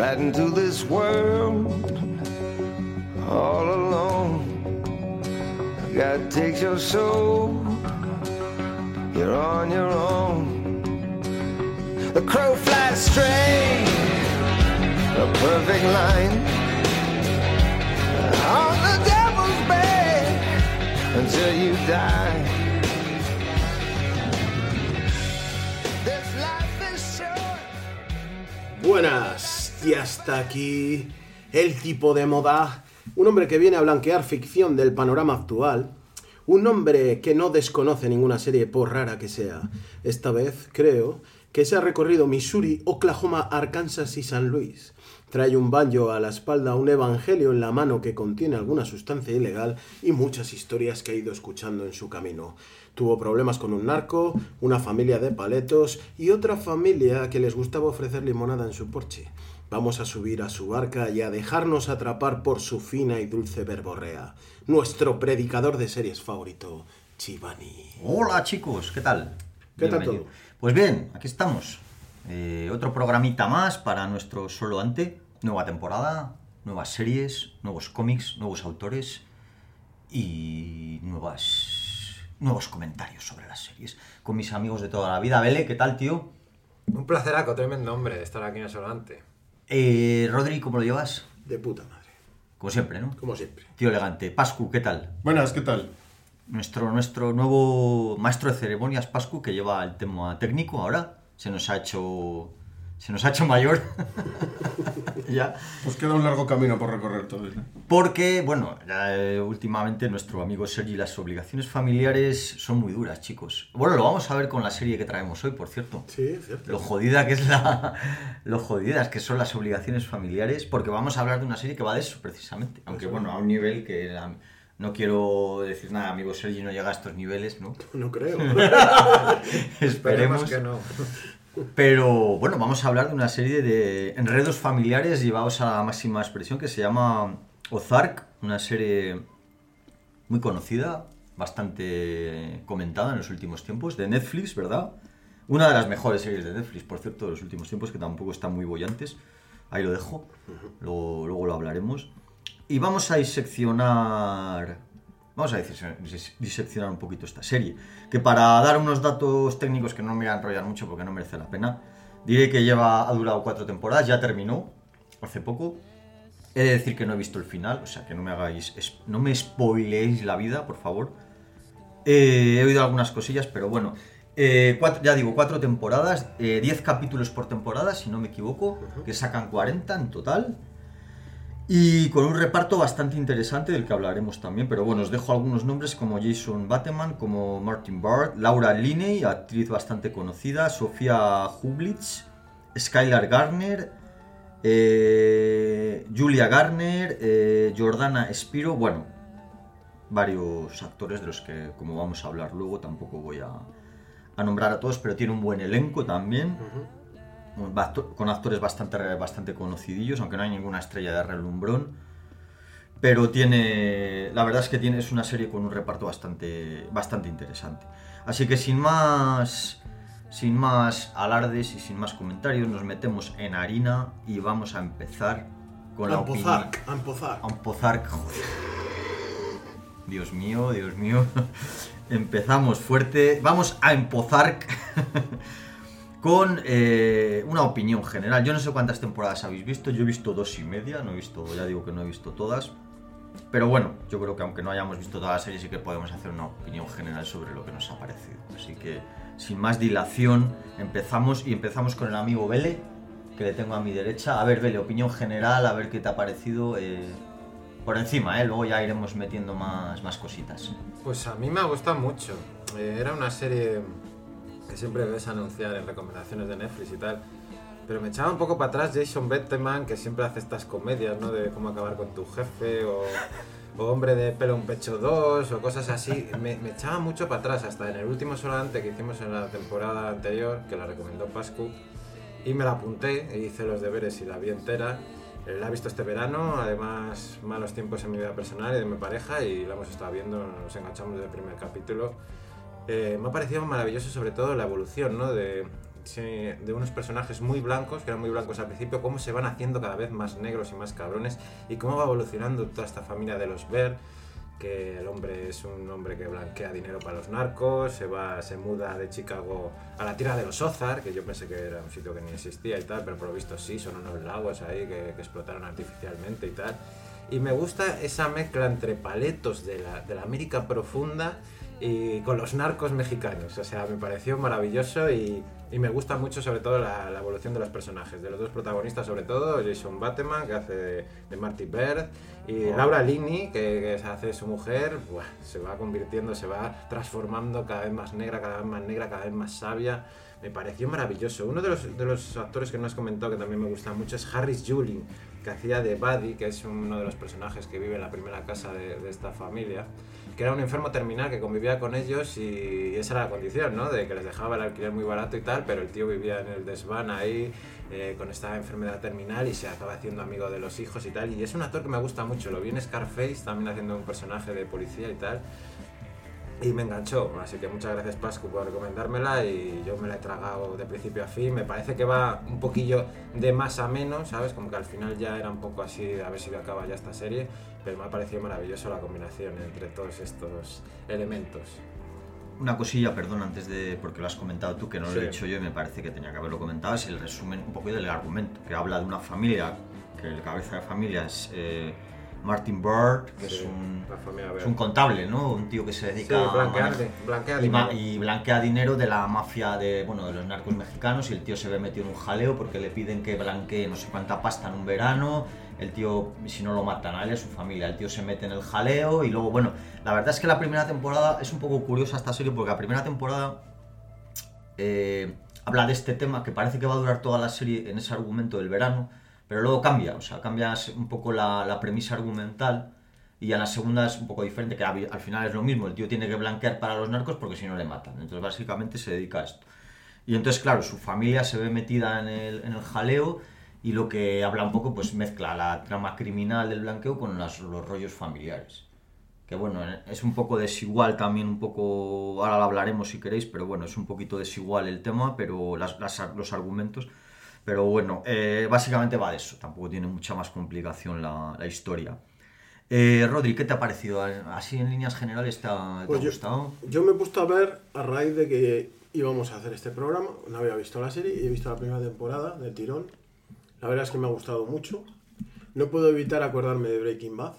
right into this world all alone. God takes your soul, you're on your own. The crow flies straight, a perfect line. On the devil's bed until you die. This life is short. Buenas, y hasta aquí el tipo de moda, un hombre que viene a blanquear ficción del panorama actual, un hombre que no desconoce ninguna serie por rara que sea. Esta vez, creo, que se ha recorrido Missouri, Oklahoma, Arkansas y San Luis. Trae un banjo a la espalda, un evangelio en la mano que contiene alguna sustancia ilegal y muchas historias que ha ido escuchando en su camino. Tuvo problemas con un narco, una familia de paletos y otra familia que les gustaba ofrecer limonada en su porche. Vamos a subir a su barca y a dejarnos atrapar por su fina y dulce verborrea. Nuestro predicador de series favorito, Chivani. Hola chicos, ¿qué tal? ¿Qué tal todo? Pues bien, aquí estamos. Eh, otro programita más para nuestro solo ante. Nueva temporada, nuevas series, nuevos cómics, nuevos autores y nuevas, nuevos comentarios sobre las series. Con mis amigos de toda la vida. Vele, ¿qué tal, tío? Un placeraco, tremendo hombre, estar aquí en el Solante. Eh, Rodri, ¿cómo lo llevas? De puta madre, Como siempre, ¿no? como siempre. Tío elegante. Pascu, ¿qué tal? Buenas, ¿qué tal? Nuestro, nuestro nuevo maestro de ceremonias, Pascu, que lleva el tema técnico ahora, se nos ha hecho. Se nos ha hecho mayor. ya. Pues queda un largo camino por recorrer todavía. Porque, bueno, eh, últimamente nuestro amigo Sergi, las obligaciones familiares son muy duras, chicos. Bueno, lo vamos a ver con la serie que traemos hoy, por cierto. Sí, cierto. Lo jodida que es la. Lo jodidas que son las obligaciones familiares, porque vamos a hablar de una serie que va de eso, precisamente. Aunque, bueno, a un nivel que. la- no quiero decir nada, amigo Sergi no llega a estos niveles, ¿no? No creo. Esperemos. Esperemos que no. Pero bueno, vamos a hablar de una serie de enredos familiares llevados a la máxima expresión que se llama Ozark, una serie muy conocida, bastante comentada en los últimos tiempos, de Netflix, ¿verdad? Una de las mejores series de Netflix, por cierto, de los últimos tiempos, que tampoco están muy bollantes. Ahí lo dejo, luego, luego lo hablaremos. Y vamos a diseccionar Vamos a disec- dis- diseccionar un poquito esta serie. Que para dar unos datos técnicos que no me voy a enrollar mucho porque no merece la pena, diré que lleva, ha durado cuatro temporadas, ya terminó hace poco. He de decir que no he visto el final, o sea que no me hagáis, no me spoileéis la vida, por favor. Eh, he oído algunas cosillas, pero bueno. Eh, cuatro- ya digo, cuatro temporadas, eh, 10 capítulos por temporada, si no me equivoco, que sacan 40 en total. Y con un reparto bastante interesante del que hablaremos también, pero bueno, os dejo algunos nombres como Jason Bateman, como Martin Bard, Laura Linney, actriz bastante conocida, Sofía Hublitz, Skylar Garner, eh, Julia Garner, eh, Jordana Spiro, bueno, varios actores de los que, como vamos a hablar luego, tampoco voy a, a nombrar a todos, pero tiene un buen elenco también con actores bastante, bastante conocidillos, aunque no hay ninguna estrella de relumbrón. Pero tiene. La verdad es que tiene, es una serie con un reparto bastante, bastante interesante. Así que sin más. Sin más alardes y sin más comentarios, nos metemos en harina y vamos a empezar con la opinión. Ampozark, Ampozark. Dios mío, Dios mío. Empezamos fuerte. Vamos a empozar con eh, una opinión general. Yo no sé cuántas temporadas habéis visto. Yo he visto dos y media. No he visto, ya digo que no he visto todas. Pero bueno, yo creo que aunque no hayamos visto toda la serie, sí que podemos hacer una opinión general sobre lo que nos ha parecido. Así que, sin más dilación, empezamos y empezamos con el amigo Vele, que le tengo a mi derecha. A ver, Vele, opinión general, a ver qué te ha parecido. eh, por encima, ¿eh? luego ya iremos metiendo más, más cositas. Pues a mí me ha gustado mucho. Eh, era una serie que siempre ves anunciar en recomendaciones de Netflix y tal. Pero me echaba un poco para atrás Jason Bateman, que siempre hace estas comedias, ¿no? De cómo acabar con tu jefe o, o Hombre de pelo un pecho 2 o cosas así. Me, me echaba mucho para atrás, hasta en el último solante que hicimos en la temporada anterior, que la recomendó Pascu. Y me la apunté, e hice los deberes y la vi entera. Eh, La he visto este verano, además malos tiempos en mi vida personal y de mi pareja y la hemos estado viendo, nos enganchamos desde el primer capítulo. Eh, me ha parecido maravilloso sobre todo la evolución, ¿no? De, unos personajes muy blancos, que eran muy blancos al principio, cómo se van haciendo cada vez más negros y más cabrones y cómo va evolucionando toda esta familia de los Ver, que el hombre es un hombre que blanquea dinero para los narcos, se va, se muda de Chicago a la tierra de los Ozark, que yo pensé que era un sitio que ni existía y tal, pero por lo visto sí, son unos lagos ahí que, explotaron artificialmente y tal. Y me gusta esa mezcla entre paletos de la América profunda y con los narcos mexicanos. O sea, me pareció maravilloso y, y me gusta mucho sobre todo la, la evolución de los personajes, de los dos protagonistas sobre todo, Jason Bateman, que hace de, de Marty Bird, y Laura Linney, que, que se hace su mujer, buah, se va convirtiendo, se va transformando cada vez más negra, cada vez más negra, cada vez más sabia. Me pareció maravilloso. Uno de los, de los actores que no has comentado que también me gusta mucho es Harris Julin, que hacía de Buddy, que es uno de los personajes que vive en la primera casa de, de esta familia, que era un enfermo terminal que convivía con ellos y esa era la condición, ¿no? De que les dejaba el alquiler muy barato y tal, pero el tío vivía en el desván ahí eh, con esta enfermedad terminal y se acaba haciendo amigo de los hijos y tal. Y es un actor que me gusta mucho, lo vi en Scarface también haciendo un personaje de policía y tal. Y me enganchó, así que muchas gracias Pascu por recomendármela y yo me la he tragado de principio a fin. Me parece que va un poquillo de más a menos, ¿sabes? Como que al final ya era un poco así, a ver si acaba ya esta serie, pero me ha parecido maravilloso la combinación entre todos estos elementos. Una cosilla, perdón, antes de. porque lo has comentado tú, que no lo he dicho yo y me parece que tenía que haberlo comentado, es el resumen un poco del argumento, que habla de una familia, que el cabeza de familia es eh, Martin Bird, que es, un, es un contable, ¿no? Un tío que se Sí, dedica a blanquea y, dinero. y blanquea dinero de la mafia de, bueno, de los narcos mexicanos y el tío se ve metido en un jaleo porque le piden que blanquee no sé cuánta pasta en un verano. El tío, si no lo matan a él y a su familia, el tío se mete en el jaleo y luego, bueno, la verdad es que la primera temporada es un poco curiosa esta serie porque la primera temporada eh, habla de este tema que parece que va a durar toda la serie en ese argumento del verano, pero luego cambia, o sea, cambia un poco la, premisa argumental y en la segunda es un poco diferente, que al al final es lo mismo, el tío tiene que blanquear para los narcos porque si no le matan, entonces básicamente se dedica a esto. Y entonces, claro, su familia se ve metida en el, jaleo y lo que habla un poco, pues mezcla la trama criminal del blanqueo con los rollos familiares. Que bueno, es un poco desigual también, un poco, ahora lo hablaremos si queréis, pero bueno, es un poquito desigual el tema, pero los argumentos. Pero bueno, eh, básicamente va de eso, tampoco tiene mucha más complicación la, la historia. Eh, Rodri, ¿qué te ha parecido? Así en líneas generales, ¿te ha, te Pues ha yo- gustado? Yo me he puesto a ver a raíz de que íbamos a hacer este programa. No había visto la serie y he visto la primera temporada del tirón. La verdad es que me ha gustado mucho. No puedo evitar acordarme de Breaking Bad.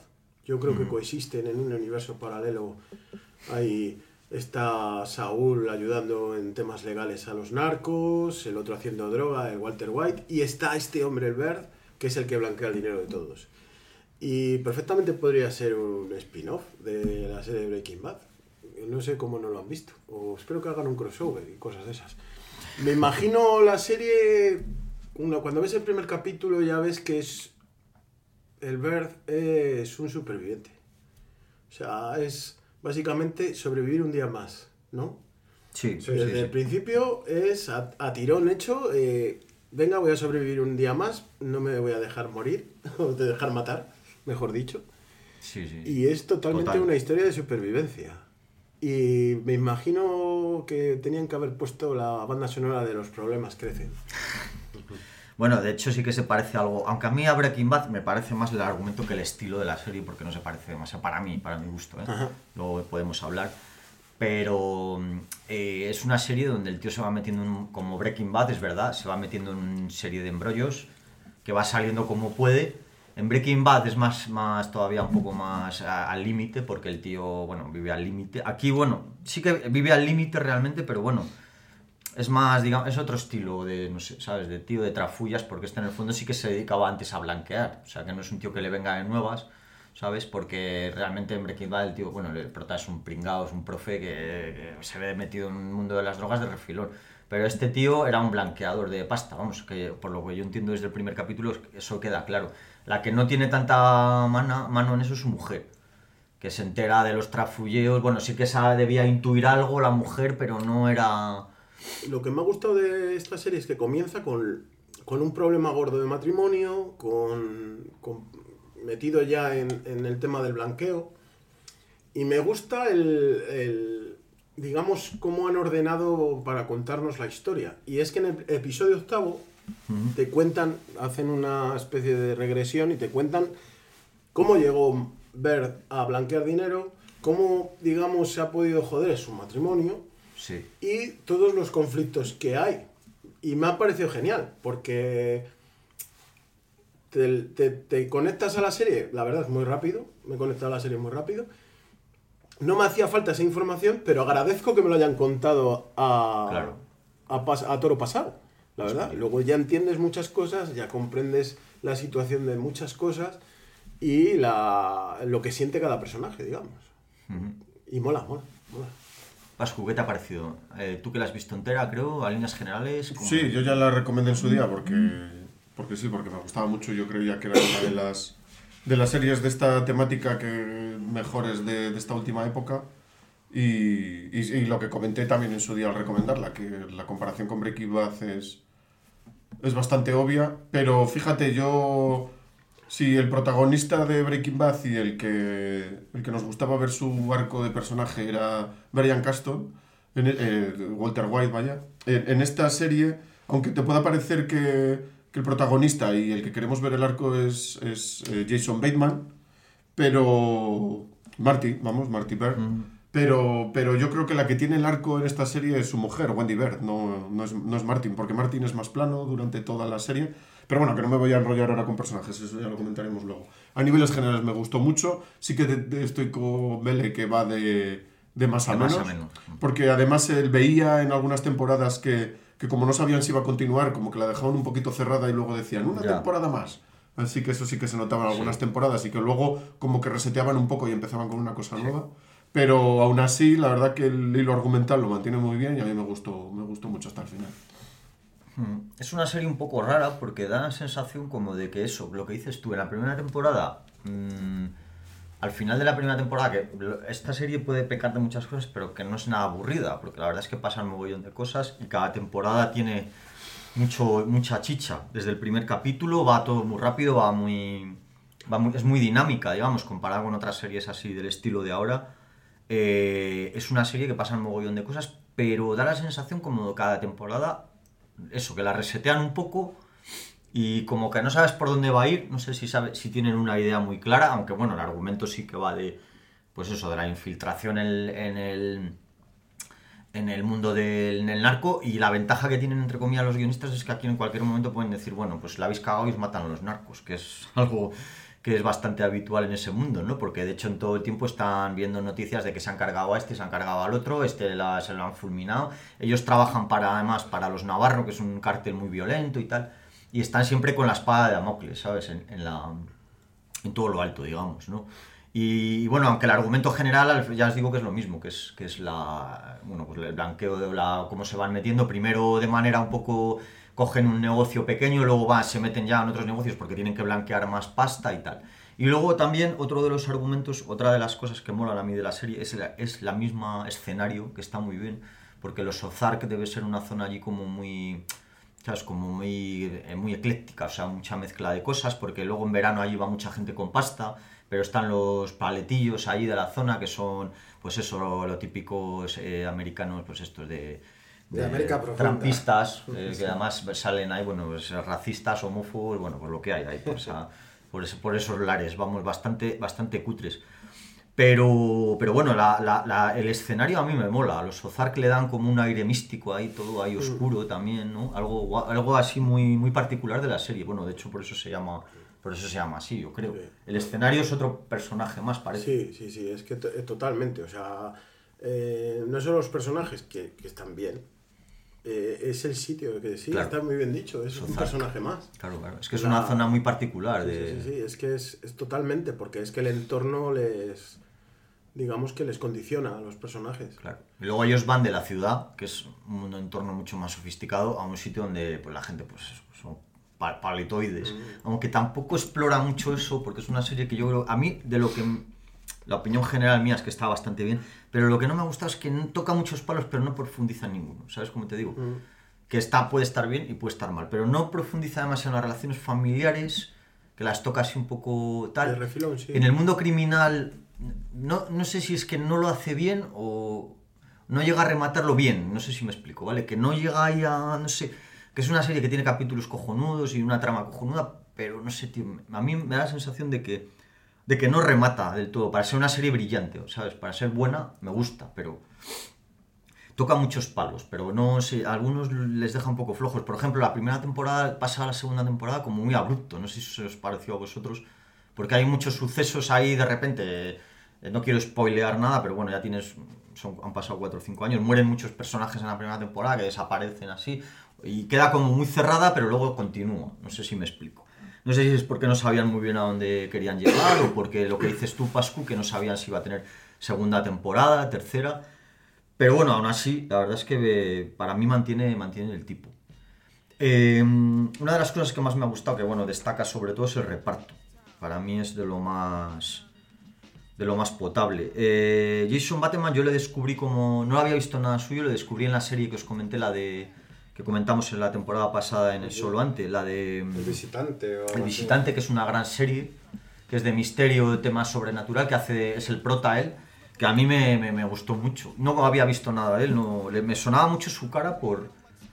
Yo creo que coexisten en un universo paralelo. Ahí está Saúl ayudando en temas legales a los narcos, el otro haciendo droga, el Walter White, y está este hombre, el Bird, que es el que blanquea el dinero de todos. Y perfectamente podría ser un spin-off de la serie Breaking Bad. No sé cómo no lo han visto. O espero que hagan un crossover y cosas de esas. Me imagino la serie. Cuando ves el primer capítulo ya ves que es. El Bird es un superviviente. O sea, es básicamente sobrevivir un día más, ¿no? Sí, sí, Desde sí, el sí. principio es a, a tirón hecho. eh, venga, voy a sobrevivir un día más. No me voy a dejar morir. O de dejar matar, mejor dicho. Sí, sí. Y es totalmente Total. una historia de supervivencia. Y me imagino que tenían que haber puesto la banda sonora de Los problemas crecen. Bueno, de hecho sí que se parece algo, aunque a mí a Breaking Bad me parece más el argumento que el estilo de la serie, porque no se parece demasiado para mí, para mi gusto, ¿eh? Luego podemos hablar. Pero eh, es una serie donde el tío se va metiendo, en un- como Breaking Bad, es verdad, se va metiendo en una serie de embrollos que va saliendo como puede. En Breaking Bad es más, más todavía un poco más a- al límite, porque el tío, bueno, vive al límite. Aquí, bueno, sí que vive al límite realmente, pero bueno, es más, digamos, es otro estilo de, no sé, ¿sabes? De tío de trafullas, porque este en el fondo sí que se dedicaba antes a blanquear. O sea, que no es un tío que le venga de nuevas, ¿sabes? Porque realmente en Breaking Bad el tío, bueno, el prota es un pringao, es un profe que, se ve metido en un mundo de las drogas de refilón. Pero este tío era un blanqueador de pasta, vamos, que por lo que yo entiendo desde el primer capítulo, eso queda claro. La que no tiene tanta mana- mano en eso es su mujer que se entera de los trafulleos. Bueno, sí que esa debía intuir algo la mujer, pero no era. Lo que me ha gustado de esta serie es que comienza con, con un problema gordo de matrimonio, con, con- metido ya en, en el tema del blanqueo. Y me gusta el, el digamos, cómo han ordenado para contarnos la historia. Y es que en el episodio octavo te cuentan, hacen una especie de regresión y te cuentan cómo llegó Bert a blanquear dinero, cómo, digamos, se ha podido joder su matrimonio Sí. y todos los conflictos que hay. Y me ha parecido genial, porque te, te- te conectas a la serie, la verdad muy rápido, me he conectado a la serie muy rápido. No me hacía falta esa información, pero agradezco que me lo hayan contado a, Claro. a, pas- a toro pasado, la verdad. Luego ya entiendes muchas cosas, ya comprendes la situación de muchas cosas y la, lo que siente cada personaje, digamos. Y mola, mola, mola. ¿Qué te ha parecido? Eh, tú que la has visto entera, creo, a líneas generales. ¿cómo? Sí, yo ya la recomendé en su día porque, porque sí, porque me gustaba mucho. Yo creía que era una de las, de las series de esta temática que mejores de, de esta última época. Y, y- y lo que comenté también en su día al recomendarla, que la comparación con Breaking Bad es, es bastante obvia. Pero fíjate, yo. Si el protagonista de Breaking Bad y el que, el que nos gustaba ver su arco de personaje era Brian Caston, en eh, Walter White, vaya, en, en esta serie, aunque te pueda parecer que, que el protagonista y el que queremos ver el arco es, es, eh, Jason Bateman, pero... Marty, vamos, Marty Bird. Pero, pero yo creo que la que tiene el arco en esta serie es su mujer, Wendy Bird, no, no, es, no es Martin, porque Martin es más plano durante toda la serie. Pero bueno, que no me voy a enrollar ahora con personajes, eso ya lo comentaremos luego. A niveles generales me gustó mucho, sí que de- de- estoy con Bele que va de, de más a De más menos. a menos. Porque además él veía en algunas temporadas que, que como no sabían si iba a continuar, como que la dejaban un poquito cerrada y luego decían, una Ya. temporada más. Así que eso sí que se notaba en algunas temporadas y que luego como que reseteaban un poco y empezaban con una cosa nueva. Pero aún así, la verdad que el hilo argumental lo mantiene muy bien y a mí me gustó, me gustó mucho hasta el final. Mm. Es una serie un poco rara porque da la sensación como de que eso, lo que dices tú, en la primera temporada, mm, al final de la primera temporada, que esta serie puede pecar de muchas cosas, pero que no es nada aburrida, porque la verdad es que pasan un mogollón de cosas y cada temporada tiene mucho, mucha chicha. Desde el primer capítulo va todo muy rápido, va muy, va muy- es muy dinámica, digamos, comparada con otras series así del estilo de ahora. Eh, es una serie que pasa un mogollón de cosas, pero da la sensación como cada temporada, eso, que la resetean un poco y como que no sabes por dónde va a ir, no sé si, sabe, si tienen una idea muy clara, aunque bueno, el argumento sí que va de, pues eso, de la infiltración en el, en el, mundo del narco y la ventaja que tienen entre comillas los guionistas es que aquí en cualquier momento pueden decir, bueno, pues la habéis cagado y os matan a los narcos, que es algo que es bastante habitual en ese mundo, ¿no? Porque de hecho en todo el tiempo están viendo noticias de que se han cargado a este, se han cargado al otro, este se lo han fulminado. Ellos trabajan para además para los Navarro, que es un cártel muy violento y tal, y están siempre con la espada de Damocles, ¿sabes? En, en la en todo lo alto, digamos, ¿no? Y, bueno, aunque el argumento general al- ya os digo que es lo mismo, que es, que es la, bueno, pues el blanqueo de la, cómo se van metiendo, primero de manera un poco, cogen un negocio pequeño, luego van, se meten ya en otros negocios porque tienen que blanquear más pasta y tal. Y luego también otro de los argumentos, otra de las cosas que molan a mí de la serie es la, es la misma escenario, que está muy bien, porque los Ozark debe ser una zona allí como muy, ¿sabes? Como muy, eh, muy ecléctica, o sea, mucha mezcla de cosas, porque luego en verano allí va mucha gente con pasta, pero están los paletillos ahí de la zona que son, pues eso, lo, lo típicos eh, americanos, pues estos de... De América profunda. Trampistas, eh, que además salen ahí, bueno, pues, racistas, homófobos, bueno, pues lo que hay ahí, por, esa- por, ese- por esos lares, vamos, bastante, bastante cutres. Pero, pero bueno, la- la- la- el escenario a mí me mola. A los Ozark le dan como un aire místico ahí, todo ahí oscuro también, ¿no? Algo, algo así muy, muy particular de la serie. Bueno, de hecho, por eso se llama, por eso se llama así, yo creo. Sí. El escenario es otro personaje más, parece. Sí, sí, sí, es que eh, totalmente. O sea, eh, no solo los personajes que, que están bien, eh, es el sitio que sí, Claro. está muy bien dicho, es un personaje más. Claro, claro. Es que es La- una zona muy particular. Sí, De... sí, sí, sí, es que es, es totalmente, porque es que el entorno les, digamos que les condiciona a los personajes. Claro. Y luego ellos van de la ciudad, que es un entorno mucho más sofisticado, a un sitio donde pues, la gente pues, son pa- paletoides. Aunque tampoco explora mucho eso, porque es una serie que yo creo, a mí, de lo que... La opinión general mía es que está bastante bien, pero lo que no me gusta es que toca muchos palos, pero no profundiza en ninguno. ¿Sabes cómo te digo? Que está, puede estar bien y puede estar mal, pero no profundiza demasiado en las relaciones familiares, que las toca así un poco tal. De refilón, sí. En el mundo criminal, no, no sé si es que no lo hace bien o no llega a rematarlo bien, no sé si me explico, ¿vale? Que no llega ahí a, no sé, que es una serie que tiene capítulos cojonudos y una trama cojonuda, pero no sé, tío, a mí me da la sensación de que, de que no remata del todo, para ser una serie brillante, ¿sabes? Para ser buena, me gusta, pero toca muchos palos, pero no sé, algunos les deja un poco flojos. Por ejemplo, la primera temporada pasa a la segunda temporada como muy abrupto, no sé si se os pareció a vosotros, porque hay muchos sucesos ahí de repente, eh, no quiero spoilear nada, pero bueno, ya tienes, son, han pasado 4 o 5 años, mueren muchos personajes en la primera temporada que desaparecen así, y queda como muy cerrada, pero luego continúa, no sé si me explico. No sé si es porque no sabían muy bien a dónde querían llegar o porque lo que dices tú, Pascu, que no sabían si iba a tener segunda temporada, tercera. Pero bueno, aún así, la verdad es que eh, para mí mantiene, mantiene el tipo. Eh, una de las cosas que más me ha gustado, que bueno, destaca sobre todo es el reparto. Para mí es de lo más de lo más potable. Eh, Jason Bateman yo le descubrí como... No había visto nada suyo, le descubrí en la serie que os comenté, la de... que comentamos en la temporada pasada en el Solo Ante, la de... El visitante. O El así. visitante, que es una gran serie, que es de misterio, de tema sobrenatural, que hace, es el prota él, que a mí me, me- me gustó mucho. No había visto nada de él, no, le- me sonaba mucho su cara por...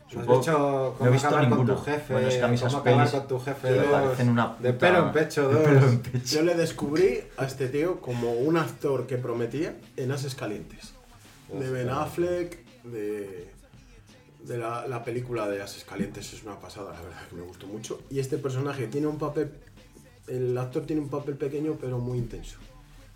¿Has supongo- dicho no he visto acabar con ninguna. tu jefe? Bueno, es que a mí esas ¿Cómo acabar pelis con tu jefe? dos? una De puta- pelo en pecho, de dos. pelo en pecho. Yo le descubrí a este tío como un actor que prometía en Ases Calientes. De Ben Affleck, de, de la, la película de Ases Calientes es una pasada, la verdad que me gustó mucho. Y este personaje tiene un papel, el actor tiene un papel pequeño pero muy intenso.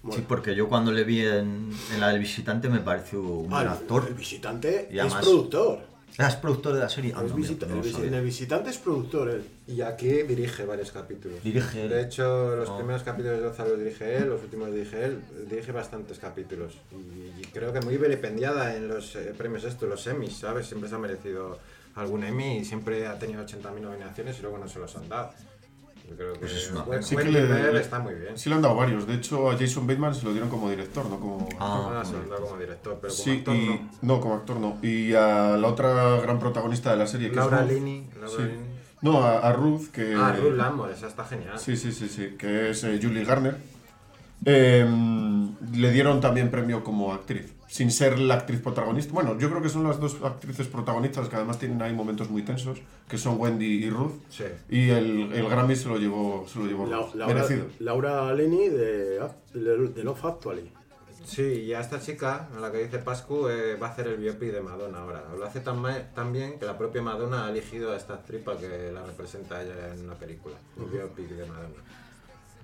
Mola. Sí, porque yo cuando le vi en, en la del visitante me pareció un Ah, buen actor. El visitante Y es productor. Ah, ¿Es productor de la serie? Ah, no, visita- mira, no el en el visitante es productor él. Y aquí dirige varios capítulos. Dirige. De hecho, los Oh. primeros capítulos de Gonzalo dirige él, los últimos dirige él. Dirige bastantes capítulos. Y, y creo que muy vilipendiada en los eh, premios estos, los Emmys, ¿sabes? Siempre se ha merecido algún Emmy y siempre ha tenido 80.000 nominaciones y luego no se los han dado. Creo que Pues es una buen, pena. Sí que le- está muy bien. Sí le han dado varios. De hecho, a Jason Bateman se lo dieron como director, no como... Ah, Ah, se lo han dado como director, pero como sí, actor y... no. No, como actor no. Y a la otra gran protagonista de la serie, que Laura es Ruth. Linney. Laura Sí. Linney. No, a, a Ruth, que... Ah, Ruth Lamour, esa está genial. Sí, sí, sí, sí, que es eh, Julie Garner. Eh, le dieron también premio como actriz, sin ser la actriz protagonista. Bueno, yo creo que son las dos actrices protagonistas que además tienen ahí momentos muy tensos, que son Wendy y Ruth. Sí. Y el, el Grammy se lo llevó, se lo llevó La- Ruth. Laura, Merecido. Laura Linney de, de, Love Actually. Sí, y a esta chica, a la que dice Pascu, eh, va a hacer el biopic de Madonna ahora. Lo hace tan, tan bien que la propia Madonna ha elegido a esta actriz para que la represente a ella en una película. Un biopic de Madonna.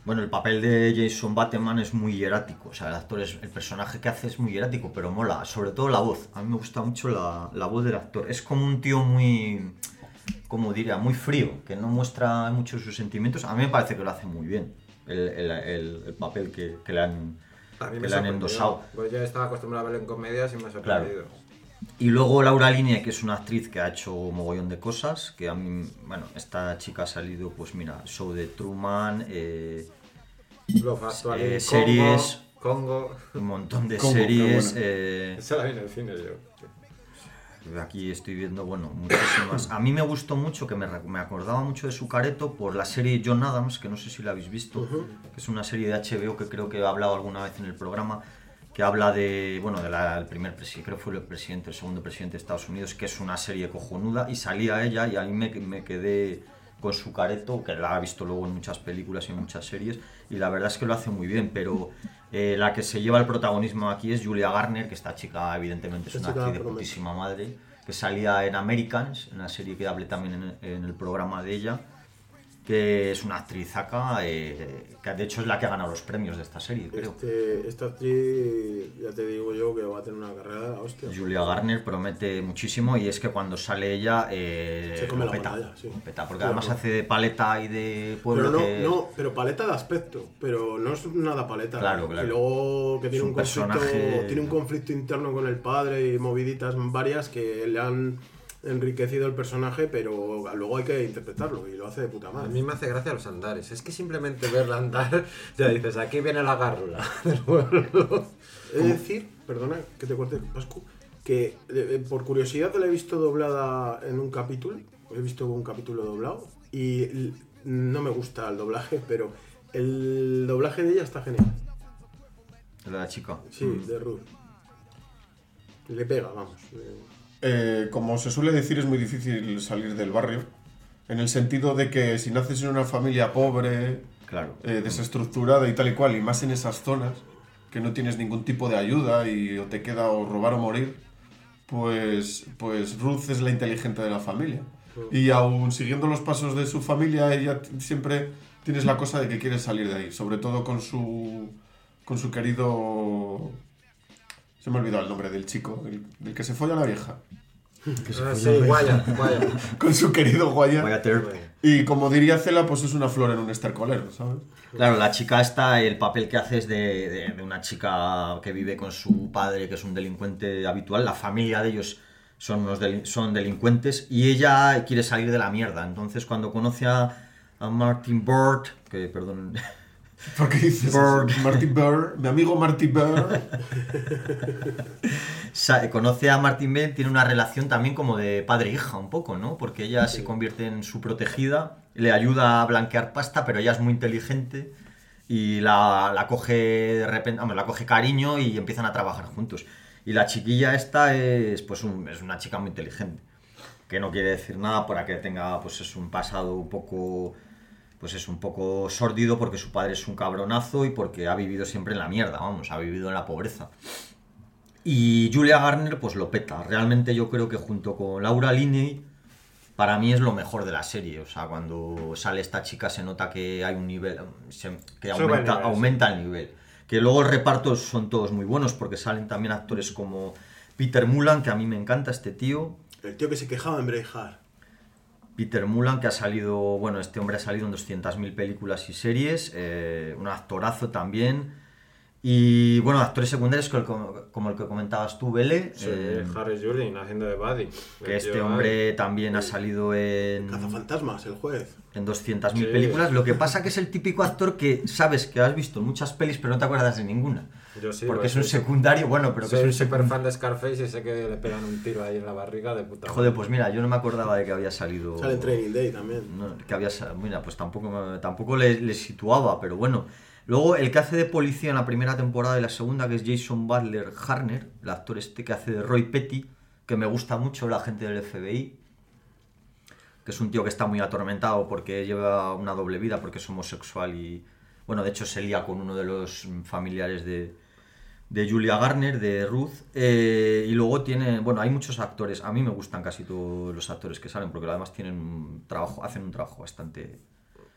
Bueno, el papel de Jason Bateman es muy hierático, o sea, el actor es, el personaje que hace es muy hierático, pero mola, sobre todo la voz. A mí me gusta mucho la, la voz del actor. Es como un tío muy, como diría, muy frío, que no muestra mucho sus sentimientos. A mí me parece que lo hace muy bien, el, el- el- el papel que, que le han, que le han endosado. Pues yo estaba acostumbrado a verlo en comedias y me ha Claro. Y luego Laura Linney, que es una actriz que ha hecho un mogollón de cosas, que a mí, bueno, esta chica ha salido, pues mira, show de Truman, eh, Eh, Congo, series. Congo. un montón de series. eh, Esa la vi en el cine yo. Aquí estoy viendo, bueno, muchísimas. A mí me gustó mucho, que me, me acordaba mucho de su careto por la serie John Adams, que no sé si la habéis visto, que es una serie de HBO que creo que he hablado alguna vez en el programa, que habla de, bueno, del primer presidente, creo que fue el presidente, el segundo presidente de Estados Unidos, que es una serie cojonuda, y salía ella y ahí me, me quedé con su careto, que la ha visto luego en muchas películas y en muchas series, y la verdad es que lo hace muy bien, pero eh, la que se lleva el protagonismo aquí es Julia Garner, que esta chica evidentemente es una actriz de putísima madre, que salía en Americans, en la serie que hablé también en, en el programa de ella, que es una actriz acá, eh, que de hecho es la que ha ganado los premios de esta serie, creo. Este, esta actriz, ya te digo yo que va a tener una carrera hostia. Julia Garner promete muchísimo y es que cuando sale ella eh, Se come la peta, sí. peta, porque además hace de paleta y de pueblo Pero no, que- no, pero paleta de aspecto, pero no es nada paleta. Claro, ¿no? claro. Y luego que tiene un un, conflicto, personaje- tiene un conflicto interno con el padre y moviditas varias que le han enriquecido el personaje, pero luego hay que interpretarlo y lo hace de puta A madre. mí me hace gracia los andares. Es que simplemente verla andar, ya dices, aquí viene la gárrula del pueblo. Es decir, perdona que te corte, Pascu, que eh, por curiosidad la he visto doblada en un capítulo, he visto un capítulo doblado y no me gusta el doblaje, pero el doblaje de ella está genial. de la chica. Sí, de Ruth. Le pega, vamos. Eh, Eh, como se suele decir, es muy difícil salir del barrio. En el sentido de que si naces en una familia pobre, Claro. eh, desestructurada y tal y cual, y más en esas zonas, que no tienes ningún tipo de ayuda y o te queda o robar o morir, pues, pues Ruth es la inteligente de la familia. Y aún siguiendo los pasos de su familia, ella siempre tienes la cosa de que quiere salir de ahí, sobre todo con su, con su querido... Se me ha olvidado el nombre del chico, el- del que se folla a la vieja. Ah, sí, guaya, guaya. Con su querido Guaya. Voy a tener- Y como diría Cela, pues es una flor en un estercolero, ¿sabes? Claro, la chica esta, el papel que hace es de, de- de una chica que vive con su padre, que es un delincuente habitual. La familia de ellos son, unos delin- son delincuentes y ella quiere salir de la mierda. Entonces, cuando conoce a, a Martin Bird, que perdón, ¿Por qué dices Bird. Marty Bird, mi amigo Marty Bird. conoce a Martin Bird, tiene una relación también como de padre-hija, un poco, ¿no? Porque ella se convierte en su protegida, le ayuda a blanquear pasta, pero ella es muy inteligente y la, la coge de repente, vamos, la coge cariño y empiezan a trabajar juntos. Y la chiquilla esta es, pues, un- es una chica muy inteligente, que no quiere decir nada para que tenga, pues, es un pasado un poco, pues, es un poco sórdido porque su padre es un cabronazo y porque ha vivido siempre en la mierda, vamos, ha vivido en la pobreza. Y Julia Garner, pues lo peta. Realmente yo creo que junto con Laura Linney, para mí es lo mejor de la serie. O sea, cuando sale esta chica se nota que hay un nivel, se- que Sube el aumenta, nivel, sí. aumenta el nivel. Que luego el reparto son todos muy buenos porque salen también actores como Peter Mullan, que a mí me encanta este tío. El tío que se quejaba en Braveheart. Peter Mullan, que ha salido, bueno, este hombre ha salido en 200.000 películas y series, eh, un actorazo también. Y bueno, actores secundarios como, como el que comentabas tú, Bele. Sí, eh, Harry Julin haciendo de Buddy. que este hombre también ha salido en, Cazafantasmas, el juez. en 200.000 Sí. películas. Lo que pasa que es el típico actor que sabes que has visto en muchas pelis, pero no te acuerdas de ninguna. Yo sí, porque pues es un secundario, bueno, pero que Soy es un secundario. fan de Scarface y sé que le pegan un tiro ahí en la barriga de puta Joder, pues mira, yo no me acordaba de que había salido. Sale en Training Day también. No, que había mira, pues tampoco, me- tampoco le, le situaba, pero bueno. Luego, el que hace de policía en la primera temporada y la segunda, que es Jason Butler Harner, el actor este que hace de Roy Petty, que me gusta mucho, la gente del FBI, que es un tío que está muy atormentado porque lleva una doble vida, porque es homosexual y, bueno, de hecho se lía con uno de los familiares de, de Julia Garner, de Ruth, eh, y luego tiene, bueno, hay muchos actores, a mí me gustan casi todos los actores que salen, porque además tienen un trabajo, hacen un trabajo bastante...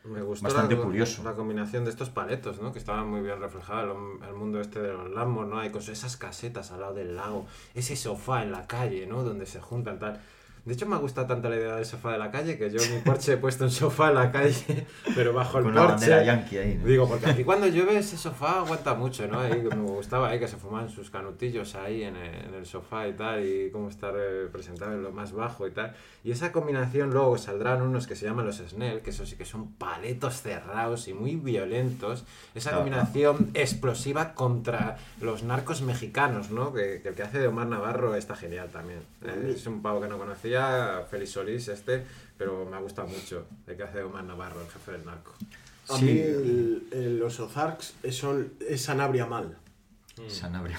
Me gustó Bastante la, curioso. la combinación de estos paletos, ¿no? Que estaban muy bien reflejados el, el mundo este de los Lambos, ¿no? Hay con esas casetas al lado del lago, ese sofá en la calle, ¿no? Donde se juntan tal. De hecho, me ha gustado tanto la idea del sofá de la calle que yo en mi porche he puesto un sofá en la calle, pero bajo el Con la porche. bandera yankee ahí, ¿no? Digo, porque aquí cuando llueve ese sofá aguanta mucho, ¿no? Ahí me gustaba ahí que se fumaban sus canutillos ahí en el, sofá y tal, y cómo estar eh, presentado en lo más bajo y tal. Y esa combinación luego saldrán unos que se llaman los Snell, que eso sí que son paletos cerrados y muy violentos. Esa combinación explosiva contra los narcos mexicanos, ¿no? Que, que el que hace de Omar Navarro está genial también. Eh, es un pavo que no conocía, Félix Solís este, pero me ha gustado mucho el que hace de Omar Navarro, el jefe del narco. A Sí. mí el- el- los Ozarks son, es Sanabria mal. Sanabria.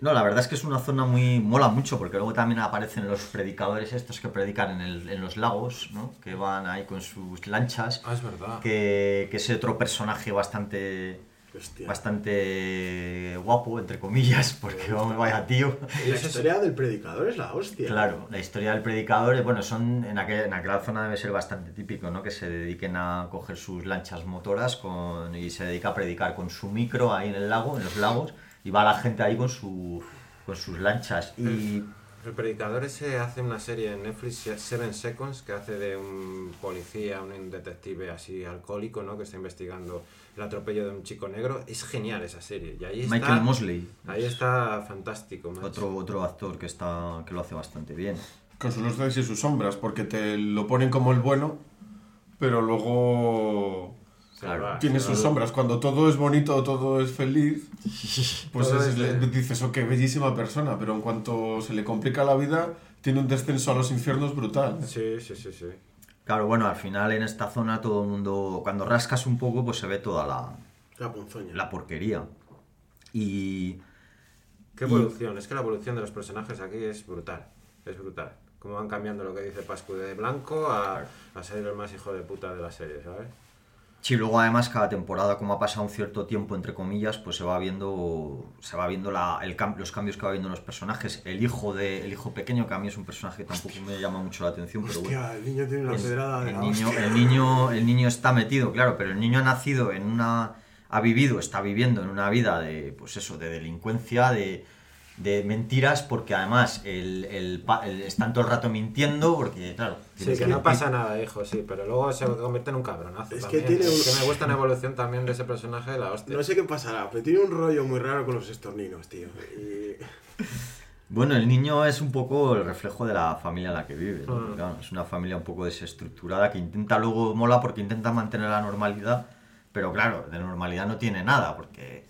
No, la verdad es que es una zona muy... mola mucho, porque luego también aparecen los predicadores estos que predican en, el- en los lagos, ¿no? Que van ahí con sus lanchas, Ah, es verdad. que, que es otro personaje bastante... Hostia. bastante guapo, entre comillas, porque vamos, vaya tío. Y la historia del predicador es la hostia. Claro, la historia del predicador, bueno, son en, aquel- en aquella zona debe ser bastante típico, ¿no? Que se dediquen a coger sus lanchas motoras con, y se dedica a predicar con su micro ahí en el lago, en los lagos, y va la gente ahí con, su, con sus lanchas. Y El predicador ese hace una serie en Netflix, Seven Seconds, que hace de un policía, un detective así alcohólico, ¿no? Que está investigando el atropello de un chico negro. Es genial esa serie. Y ahí está, Michael Mosley, Ahí está fantástico, macho. otro, otro actor que, está, que lo hace bastante bien. Con sus luces y sus sombras, porque te lo ponen como el bueno, pero luego claro, tiene sus sombras. Cuando todo es bonito, todo es feliz, pues es- es le- dices, qué bellísima persona, pero en cuanto se le complica la vida, tiene un descenso a los infiernos brutal. Sí, sí, sí, sí. Claro, bueno, al final en esta zona todo el mundo, cuando rascas un poco, pues se ve toda la, La ponzoña. la porquería. Y Qué Y- evolución, es que la evolución de los personajes aquí es brutal, es brutal. Cómo van cambiando lo que dice Pascu de blanco a, a ser el más hijo de puta de la serie, ¿sabes? Sí, luego además cada temporada, como ha pasado un cierto tiempo, entre comillas, pues se va viendo, se va viendo la- el los cambios que va viendo en los personajes. El hijo de, el hijo pequeño, que a mí es un personaje que tampoco me llama mucho la atención, pero bueno. Hostia, el niño tiene una el, pedrada de el la niño, hostia. el, niño, el niño está metido, claro, pero el niño ha nacido en una. ha vivido, está viviendo en una vida de, pues eso, de delincuencia, de, de mentiras, porque además el, el pa- el- están todo el rato mintiendo, porque, claro. Sí, que no pasa nada, hijo, sí, pero luego se convierte en un cabronazo. Es que tiene Es un- que me gusta una evolución también de ese personaje de la hostia. No sé qué pasará, pero tiene un rollo muy raro con los estorninos, tío. Y... Bueno, el niño es un poco el reflejo de la familia en la que vive. ¿no? Mm. Claro, es una familia un poco desestructurada que intenta luego, mola porque intenta mantener la normalidad, pero claro, de normalidad no tiene nada, porque,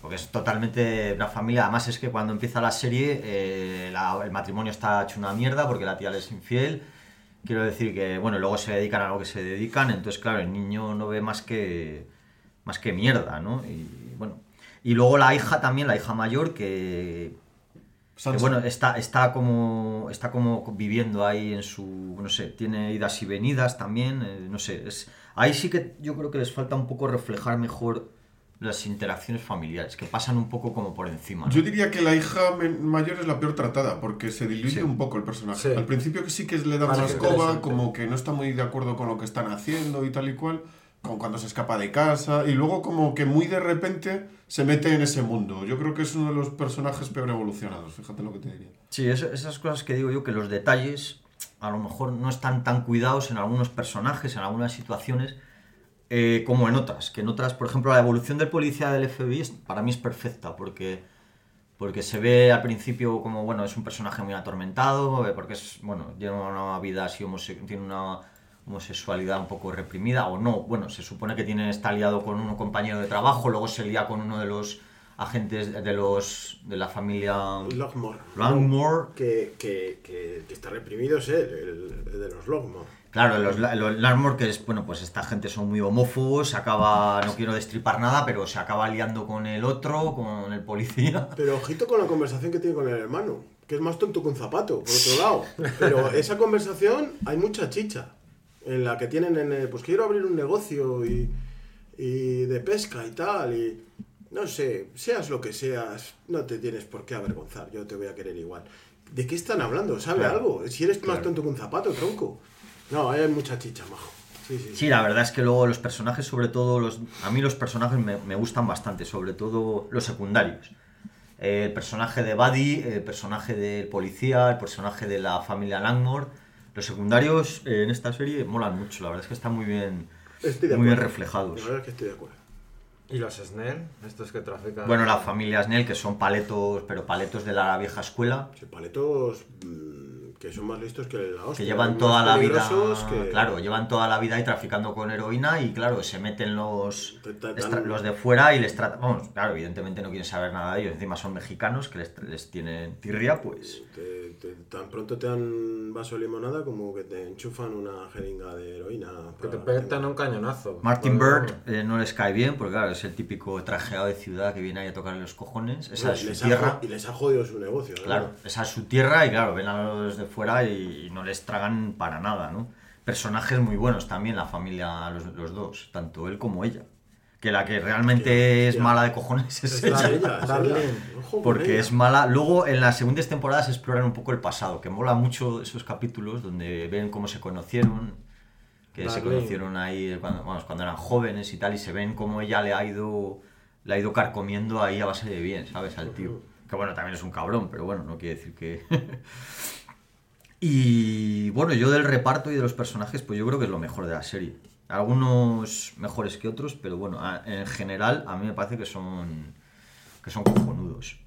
porque es totalmente una familia. Además es que cuando empieza la serie eh, la- el matrimonio está hecho una mierda porque la tía le es infiel. Quiero decir que, bueno, luego se dedican a lo que se dedican, entonces claro, el niño no ve más que, más que mierda, ¿no? Y bueno, y luego la hija también, la hija mayor, que, bueno, está, está, como, está como viviendo ahí en su, no sé, tiene idas y venidas también, eh, no sé, es, ahí sí que yo creo que les falta un poco reflejar mejor las interacciones familiares, que pasan un poco como por encima. ¿no? Yo diría que la hija mayor es la peor tratada, porque se diluye Sí. un poco el personaje. Sí. Al principio que sí que le da Vale, una escoba, como que no está muy de acuerdo con lo que están haciendo y tal y cual, como cuando se escapa de casa, y luego como que muy de repente se mete en ese mundo. Yo creo que es uno de los personajes peor evolucionados, fíjate lo que te diría. Sí, eso- esas cosas que digo yo, que los detalles a lo mejor no están tan cuidados en algunos personajes, en algunas situaciones, eh, como en otras. Que en otras, por ejemplo, la evolución del policía del FBI es- para mí es perfecta, porque, porque se ve al principio como, bueno, es un personaje muy atormentado, eh, porque es, bueno, lleva una vida así, tiene una homosexualidad un poco reprimida, o no, bueno, se supone que tiene, está liado con un compañero de trabajo, luego se lía con uno de los agentes de los de la familia Logmore. Langmore. Que, que, que, que está reprimido es él, el, el de los Logmore. Claro, los, los es, bueno, pues esta gente son muy homófobos, se acaba, no quiero destripar nada, pero se acaba liando con el otro, con el policía. Pero ojito con la conversación que tiene con el hermano, que es más tonto que un zapato, por otro lado. Pero esa conversación hay mucha chicha. En la que tienen en el, pues quiero abrir un negocio y, y de pesca y tal. Y no sé, seas lo que seas, no te tienes por qué avergonzar. Yo te voy a querer igual. ¿De qué están hablando? ¿Sabe Claro. algo? Si eres más tonto que un zapato, tronco. No, hay mucha chicha, majo. Sí, sí. Sí, la verdad es que luego los personajes, sobre todo los... A mí los personajes me, me gustan bastante, sobre todo los secundarios. Eh, el personaje de Buddy, el personaje del policía, el personaje de la familia Langmore. Los secundarios eh, en esta serie molan mucho, la verdad es que están muy bien, Estoy de muy bien reflejados. La verdad es que estoy de acuerdo. ¿Y los Snell? Estos que trafican. Bueno, la familia Snell, que son paletos, pero paletos de la vieja escuela, Sí, paletos mm, que son más listos que la hostia. que llevan toda la vida, que- claro, llevan toda la vida ahí traficando con heroína y claro, se meten los, los de fuera y les tratan, vamos, claro, evidentemente no quieren saber nada de ellos, encima son mexicanos que les, les tienen tirria, pues Te- te- tan pronto te dan un vaso de limonada como que te enchufan una jeringa de heroína. Que te petan un cañonazo. Martin Bird eh, no les cae bien, porque claro, es el típico trajeado de ciudad que viene ahí a tocarle los cojones, esa es y, su les ha, tierra. jo- y les ha jodido su negocio. ¿no? Claro, esa es su tierra y claro, ven a los de fuera y, no les tragan para nada, ¿no? Personajes muy buenos también, la familia, los, los dos, tanto él como ella. Que la que realmente es mala de cojones es Es ella. ella, es Darlene. Porque ella. es mala. Luego en las segundas temporadas exploran un poco el pasado, que mola mucho esos capítulos donde ven cómo se conocieron, que se Darlene. conocieron ahí cuando, vamos, cuando eran jóvenes y tal, y se ven cómo ella le ha ido le ha ido carcomiendo ahí a base de bien, ¿sabes? Al tío. Que bueno, también es un cabrón, pero bueno, no quiere decir que... y bueno, yo del reparto y de los personajes, pues yo creo que es lo mejor de la serie. Algunos mejores que otros, pero bueno, en general a mí me parece que son que son cojonudos.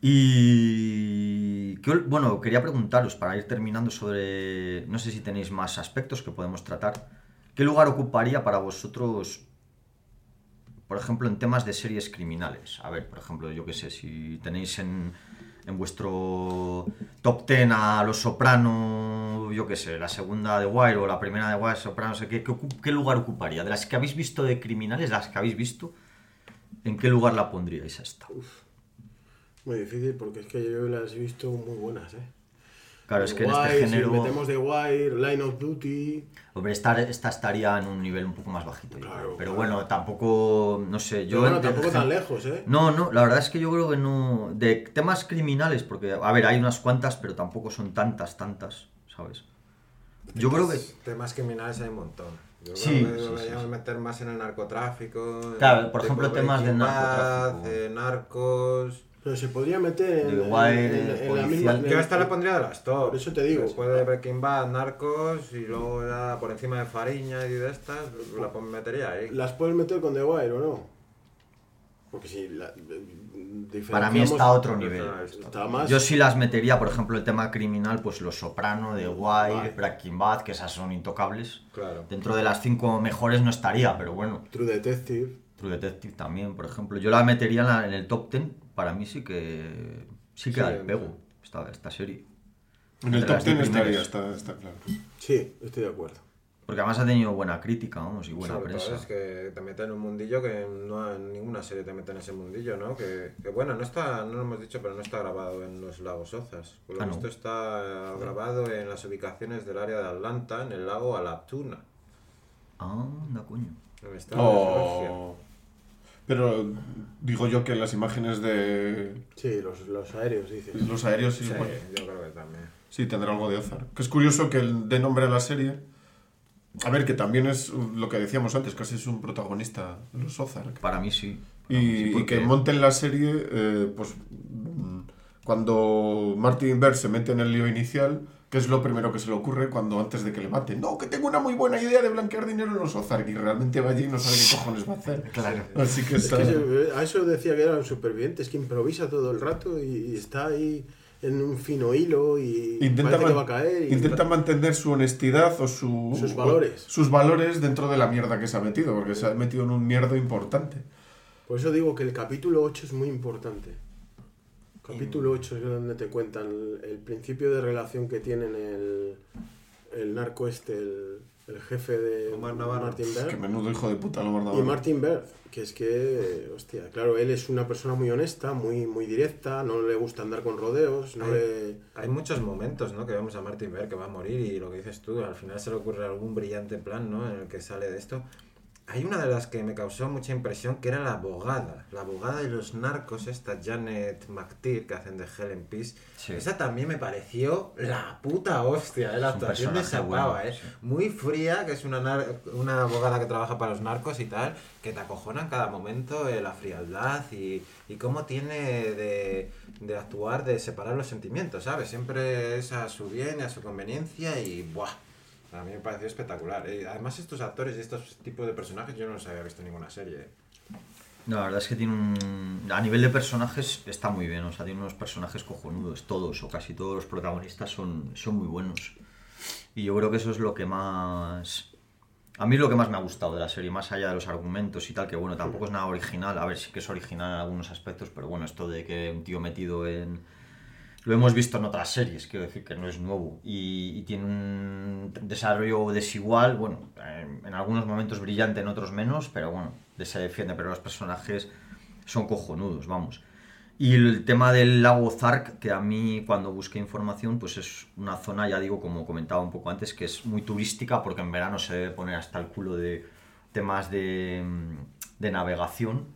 Y que bueno, quería preguntaros para ir terminando sobre, no sé si tenéis más aspectos que podemos tratar. ¿Qué lugar ocuparía para vosotros, por ejemplo, en temas de series criminales? A ver, por ejemplo, yo qué sé, si tenéis en, en vuestro top 10 a Los Soprano, yo qué sé, la segunda de Wire o la primera de Wire, Soprano, no sé qué, ¿qué, lugar ocuparía? De las que habéis visto de criminales, las que habéis visto, ¿en qué lugar la pondríais esta? Muy difícil porque es que yo las he visto muy buenas, ¿eh? Claro, es que en este género. Si metemos The Wire, Line of Duty. Hombre, esta, esta estaría en un nivel un poco más bajito. Claro. Pero claro. bueno, tampoco. No sé. Yo bueno, en- tampoco en- tan lejos, ¿eh? No, no, la verdad es que yo creo que no. De temas criminales, porque, a ver, hay unas cuantas, pero tampoco son tantas, tantas, ¿sabes? Yo creo que. Temas criminales hay un montón. Yo Sí, creo que sí, sí, deberíamos sí. meter más en el narcotráfico. Claro, por ejemplo, temas de narcotráfico. Eh, narcos. Pero se podría meter en, The en- Wire, en- en la misma. Yo esta le pondría de las top. Por eso te digo. Después de Breaking Bad, narcos y luego ya por encima de Fariña y de estas, la metería ahí. ¿Las puedes meter con The Wire o no? Porque si la, Para mí está a otro nivel. Está más. Yo sí las metería, por ejemplo, el tema criminal, pues Los Soprano, The Wire, Vale. Breaking Bad, que esas son intocables. Claro. Dentro de las cinco mejores no estaría, pero bueno. True Detective. True Detective también, por ejemplo. Yo la metería en, la- en el top 10. Para mí sí que. Sí que Sí, al en- pego esta, esta serie. En el top las 10 diez estaría, primeras. está, está claro. Sí, estoy de acuerdo. Porque además ha tenido buena crítica, vamos, y buena Sobre todo prensa. es que te meten en un mundillo que no en ninguna serie te mete en ese mundillo, ¿no? Que, que bueno, no está, no lo hemos dicho, pero no está grabado en los lagos Ozas. Por lo Ah, ¿no? visto está grabado en las ubicaciones del área de Atlanta, en el lago Alaptuna. Ah, anda, coño. en el estado de Georgia. Pero digo yo que las imágenes de Sí, los, los aéreos, dices. los aéreos sí, Sí, bueno, yo creo que también. sí tendrá algo de Ozark. Que es curioso que el de nombre a la serie. A ver, que también es lo que decíamos antes, casi es un protagonista de los Ozark. Para mí sí. Para mí Y, que monten la serie, eh, pues cuando Martin Berg se mete en el lío inicial, que es lo primero que se le ocurre cuando antes de que le maten. No, que tengo una muy buena idea de blanquear dinero en los Ozark y realmente va allí y no sabe qué cojones va a hacer. Claro. Así que Es está... que se- a eso decía que era un superviviente, es que improvisa todo el rato y, está ahí en un fino hilo y Intenta, parece que va a caer. Y intenta mantener su honestidad o su, Sus valores. o sus valores dentro de la mierda que se ha metido, porque se ha metido en un mierdo importante. Por eso digo que el capítulo 8 es muy importante. Capítulo 8 es donde te cuentan el, el principio de relación que tienen el, el narco este, el, el jefe de Omar Navarro. Martin Que Berg. menudo hijo de puta lo Y Martin Berg, que es que, hostia, claro, él es una persona muy honesta, muy, muy directa, no le gusta andar con rodeos, no Ay. le... Hay muchos momentos, ¿no? Que vemos a Martin Berg que va a morir y lo que dices tú, al final se le ocurre algún brillante plan, ¿no? En el que sale de esto. Hay una de las que me causó mucha impresión que era la abogada. La abogada de los narcos, esta Janet McTeer que hacen de Helen Peace. Sí. Esa también me pareció la puta hostia, ¿eh? la Es actuación de esa bueno, ¿eh? sí. Muy fría, que es una, nar- una abogada que trabaja para los narcos y tal, que te acojona en cada momento eh, la frialdad y, y cómo tiene de, de actuar, de separar los sentimientos, ¿sabes? Siempre es a su bien y a su conveniencia y ¡buah! A mí me pareció espectacular. Eh, además, estos actores y estos tipos de personajes yo no los había visto en ninguna serie. No, la verdad es que tiene un... A nivel de personajes está muy bien, o sea, tiene unos personajes cojonudos, todos o casi todos los protagonistas son, son muy buenos. Y yo creo que eso es lo que más... A mí es lo que más me ha gustado de la serie, más allá de los argumentos y tal, que bueno, tampoco es nada original, a ver, sí que es original en algunos aspectos, pero bueno, esto de que un tío metido en... Lo hemos visto en otras series, quiero decir que no es nuevo. Y, y tiene un desarrollo desigual, bueno, en, en algunos momentos brillante, en otros menos, pero bueno, se defiende, pero los personajes son cojonudos, vamos. Y el tema del lago Zark, que a mí cuando busqué información, pues es una zona, ya digo, como comentaba un poco antes, que es muy turística porque en verano se debe poner hasta el culo de temas de, de navegación,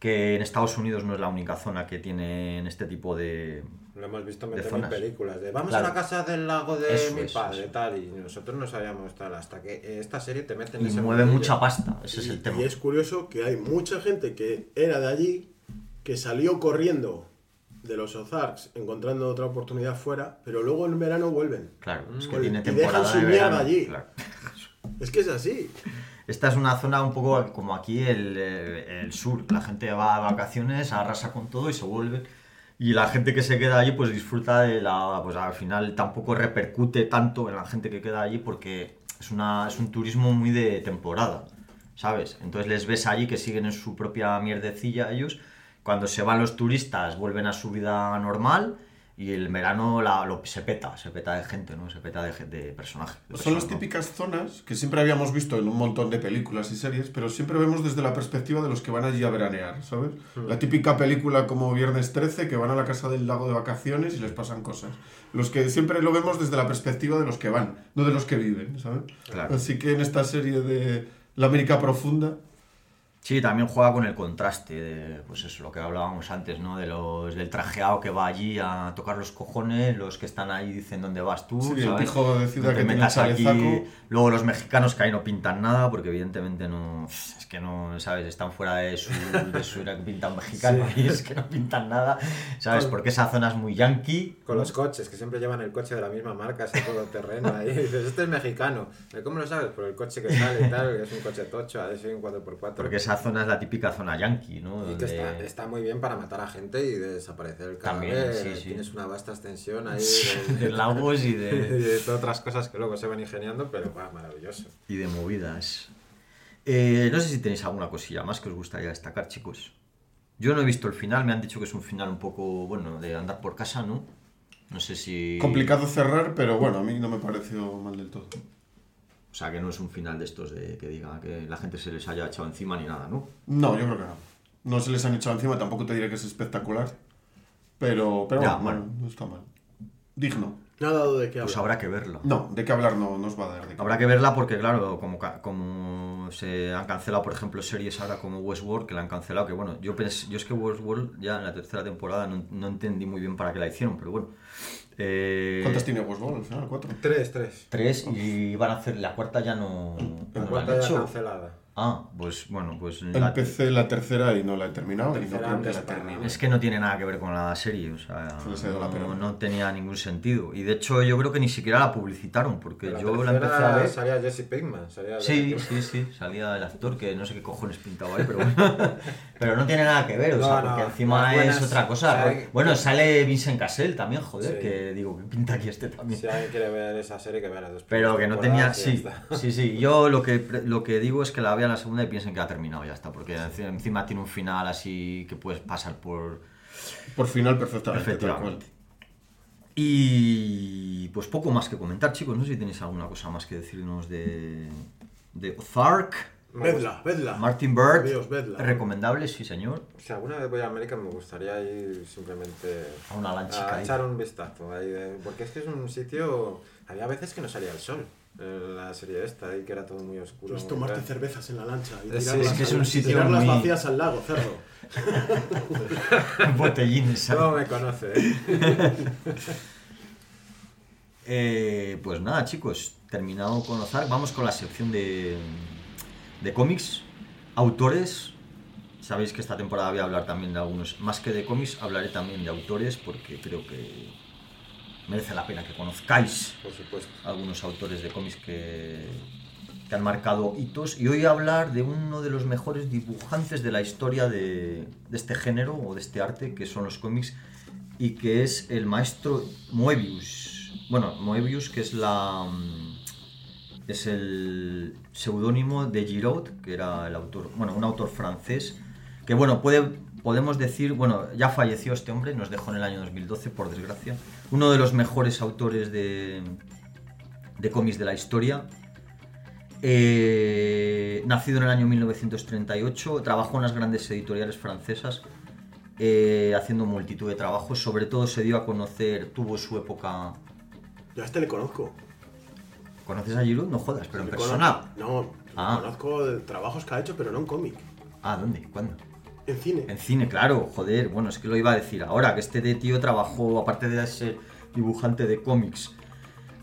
que en Estados Unidos no es la única zona que tiene en este tipo de, Lo hemos visto en películas de vamos Claro. a la casa del lago de Eso mi es, padre, eso. tal, y nosotros no sabíamos tal, hasta que esta serie te mete en y ese mueve mundillo. mucha pasta, ese es Y- el tema. Y es curioso que hay mucha gente que era de allí, que salió corriendo de los Ozarks, encontrando otra oportunidad fuera, pero luego en verano vuelven. Claro, es que Vuelven. tiene Y dejan temporada su de verano. allí. claro. Es que es así. Esta es una zona un poco como aquí el, el sur. La gente va a vacaciones, arrasa con todo y se vuelve. Y la gente que se queda allí pues disfruta de la... Pues al final tampoco repercute tanto en la gente que queda allí porque es, una, es un turismo muy de temporada, ¿sabes? Entonces les ves allí que siguen en su propia mierdecilla ellos. Cuando se van los turistas vuelven a su vida normal Y el verano la, lo, se peta, se peta de gente, ¿no? Se peta de, de personajes. de Son las personas, ¿no? típicas zonas que siempre habíamos visto en un montón de películas y series, pero siempre vemos desde la perspectiva de los que van allí a veranear, ¿sabes? La típica película como Viernes 13, que van a la casa del lago de vacaciones y les pasan cosas. Los que siempre lo vemos desde la perspectiva de los que van, no de los que viven, ¿sabes? Claro. Así que en esta serie de La América Profunda, Sí, también juega con el contraste, de, pues eso, lo que hablábamos antes, ¿no? De los, del trajeado que va allí a tocar los cojones, los que están ahí dicen dónde vas tú, Sí, el ¿sabes? pijo de ciudad No te que metas aquí. Luego los mexicanos que ahí no pintan nada, porque evidentemente no, es que no, ¿sabes? Están fuera de su, de su era que pintan mexicano y es que no pintan nada, ¿sabes? Porque esa zona es muy yankee. Con los coches, que siempre llevan el coche de la misma marca, ese todo terreno ahí. Dices, este es mexicano. ¿Cómo lo sabes? Por el coche que sale y tal, que es un coche tocho, a ver si hay un 4x4. Porque esa zona es la típica zona yankee, ¿no? Y que Donde- está, está muy bien para matar a gente y desaparecer el También, cadáver. sí, sí. Tienes una vasta extensión ahí de lagos y y de... de todas otras cosas que luego se van ingeniando, pero va, maravilloso. y de movidas. Eh, no sé si tenéis alguna cosilla más que os gustaría destacar, chicos. Yo no he visto el final, me han dicho que es un final un poco, bueno, de andar por casa, ¿no? No sé si... complicado cerrar, pero bueno, a mí no me pareció mal del todo. O sea, que no es un final de estos de que diga que la gente se les haya echado encima ni nada, ¿no? No, yo creo que no. No se les han echado encima, tampoco te diré que es espectacular, pero, pero Ya, bueno, bueno. no, está mal. Digno. No ha dado de qué Pues hablar. habrá que verla. No, de qué hablar no nos va a dar. De qué Habrá que verla porque, claro, como, como se han cancelado, por ejemplo, series ahora como Westworld, que la han cancelado, que bueno, yo, pens- yo es que Westworld ya en la tercera temporada no, no entendí muy bien para qué la hicieron, pero bueno. Eh, ¿Cuántas tiene Westworld al final? ¿Cuatro? Tres, tres. Tres y van a hacer la cuarta ya no, La la cuarta ya hecho. cancelada. Ah, pues bueno, pues la- Empecé la tercera y no la he terminado y no creo que la termine. es que no tiene nada que ver con la serie, o sea, la no, no tenía ningún sentido. Y de hecho yo creo que ni siquiera la publicitaron, porque La yo la tercera empecé a ver. salía Jesse Pinkman. Salía Sí, sí, sí, salía el actor que no sé qué cojones pintaba ahí, pero bueno. pero no tiene nada que ver, o No, sea, no, porque encima las buenas, es otra cosa. sea, bueno, sale Vincent Cassel también, joder, Sí. que digo, que pinta aquí este también. Si alguien quiere ver esa serie, que vea las dos Pero que no tenía. Sí, sí, sí. Yo lo que, lo que digo es que la vean la segunda y piensen que ha terminado, ya está. Porque enci- encima tiene un final así que puedes pasar por. Por final, perfectamente. Efectivamente. Y. Pues poco más que comentar, chicos. No sé si tenéis alguna cosa más que decirnos de. de Ozark. Vedla, vedla. Martin Bird. Dios, vedla. Recomendable, sí, señor. Si alguna vez voy a América me gustaría ir simplemente A una lanchica a ahí. echar un vistazo ahí de- porque es que es un sitio había veces que no salía el sol la serie esta y que era todo muy oscuro muy tomarte cervezas en la lancha y Sí, tirarlas, es que es al- un sitio tirarlas muy- vacías al lago, cerdo. Botellines. ¿sabes? ¿Cómo me conoce? eh? Eh, pues nada, chicos, terminado con Ozark, vamos con la sección de, de cómics, autores. Sabéis que esta temporada voy a hablar también de algunos, más que de cómics, hablaré también de autores porque creo que merece la pena que conozcáis por supuesto algunos autores de cómics que, que han marcado hitos. Y hoy voy a hablar de uno de los mejores dibujantes de la historia de, de este género o de este arte, que son los cómics, y que es el maestro Moebius. Bueno, Moebius, que es la. mm, Es el seudónimo de Giraud, que era el autor, bueno, un autor francés, que bueno, puede, podemos decir, bueno, ya falleció este hombre, nos dejó en el año 2012, por desgracia, uno de los mejores autores de, de cómics de la historia. Eh, nacido en el año 1938, trabajó en las grandes editoriales francesas, eh, haciendo multitud de trabajos. Sobre todo se dio a conocer, tuvo su época. Yo a este le conozco. ¿Conoces a Giroud? No jodas, pero en persona. conozco- No, Ah. conozco de trabajos que ha hecho, pero no en cómic. Ah, ¿dónde? ¿Cuándo? En cine. Claro, joder, bueno, es que lo iba a decir ahora, que este de tío trabajó, aparte de ser dibujante de cómics,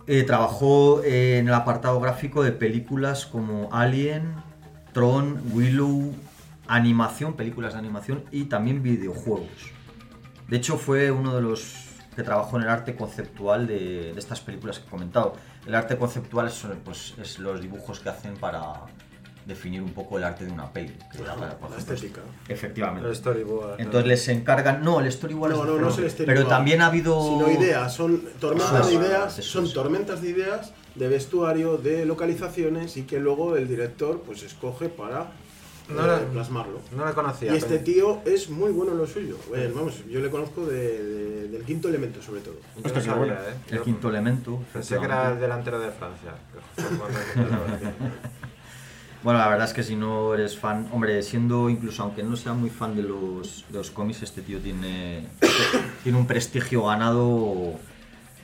eh, trabajó en el apartado gráfico de películas como Alien, Tron, Willow, animación, películas de animación y también videojuegos. De hecho, fue uno de los que trabajó en el arte conceptual de, estas películas que he comentado. El arte conceptual es, pues, es los dibujos que hacen para definir un poco el arte de una peli. que era para- por La ejemplo, estética. Efectivamente. el storyboard Entonces les encargan. No, el storyboard No, es no, no es diferente. el storyboard. Pero también ha habido. Sino ideas, son tormentas de es, ideas, eso son es. tormentas de ideas de vestuario, de localizaciones y que luego el director pues escoge para No eh, lo- plasmarlo. No lo conocía. Y este pero- tío es muy bueno en lo suyo. Eh, vamos, yo le conozco de- de- del quinto elemento, sobre todo. Hostia, no sabía, bueno. ¿eh? El Yo quinto elemento. Pensé que era el delantero de Francia. Bueno, la verdad es que si no eres fan, hombre, siendo incluso aunque no sea muy fan de los, de los cómics, este tío tiene, tiene un prestigio ganado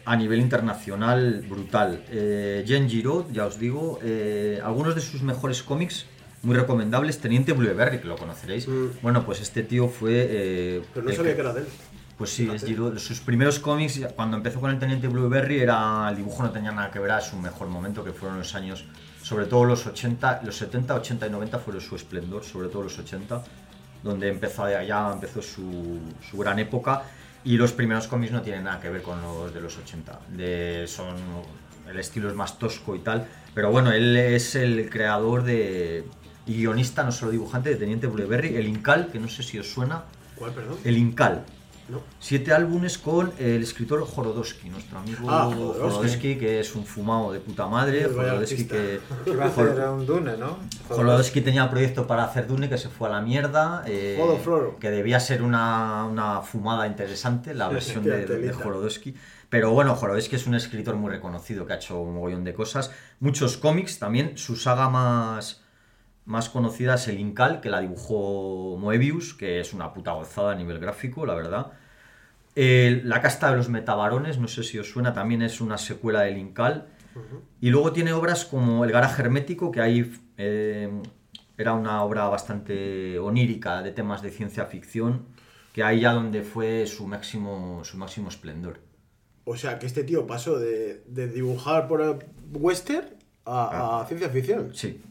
a nivel internacional brutal. Eh, Giraud, ya os digo, eh, algunos de sus mejores cómics, muy recomendables, Teniente Blueberry, que lo conoceréis. Mm. Bueno, pues este tío fue... eh, Pero no sabía que- que era de él. pues sí, es Giraud. Sus primeros cómics, cuando empezó con el Teniente Blueberry, era, el dibujo no tenía nada que ver a su mejor momento, que fueron los años, sobre todo los 80, los 70, 80 y 90 fueron su esplendor, sobre todo los 80, donde empezó ya empezó su, su gran época. Y los primeros cómics no tienen nada que ver con los de los 80. De, son, el estilo es más tosco y tal. Pero bueno, él es el creador de, y guionista, no solo dibujante, de Teniente Blueberry, el Incal, que no sé si os suena, ¿Cuál, perdón? el Incal. No. Siete álbumes con el escritor Jorodowski, nuestro amigo Ah. Jorodowski, que es un fumado de puta madre. Jorodowski que. Iba a hacer un Dune, ¿no? Jorodowski tenía proyecto para hacer Dune que se fue a la mierda. eh, que debía ser una, una fumada interesante, la versión de, de. Jorodowski. Pero bueno, Jorodowski es un escritor muy reconocido que ha hecho un mogollón de cosas. Muchos cómics también. Su saga más, más conocida es el Incal, que la dibujó Moebius, que es una puta gozada a nivel gráfico, la verdad. La casta de los metabarones, no sé si os suena, también es una secuela del Incal. Y luego tiene obras como El garaje hermético, que ahí eh, era una obra bastante onírica de temas de ciencia ficción, que ahí ya donde fue su máximo, su máximo esplendor. O sea, que este tío pasó de, de dibujar por western a, a ciencia ficción. Sí,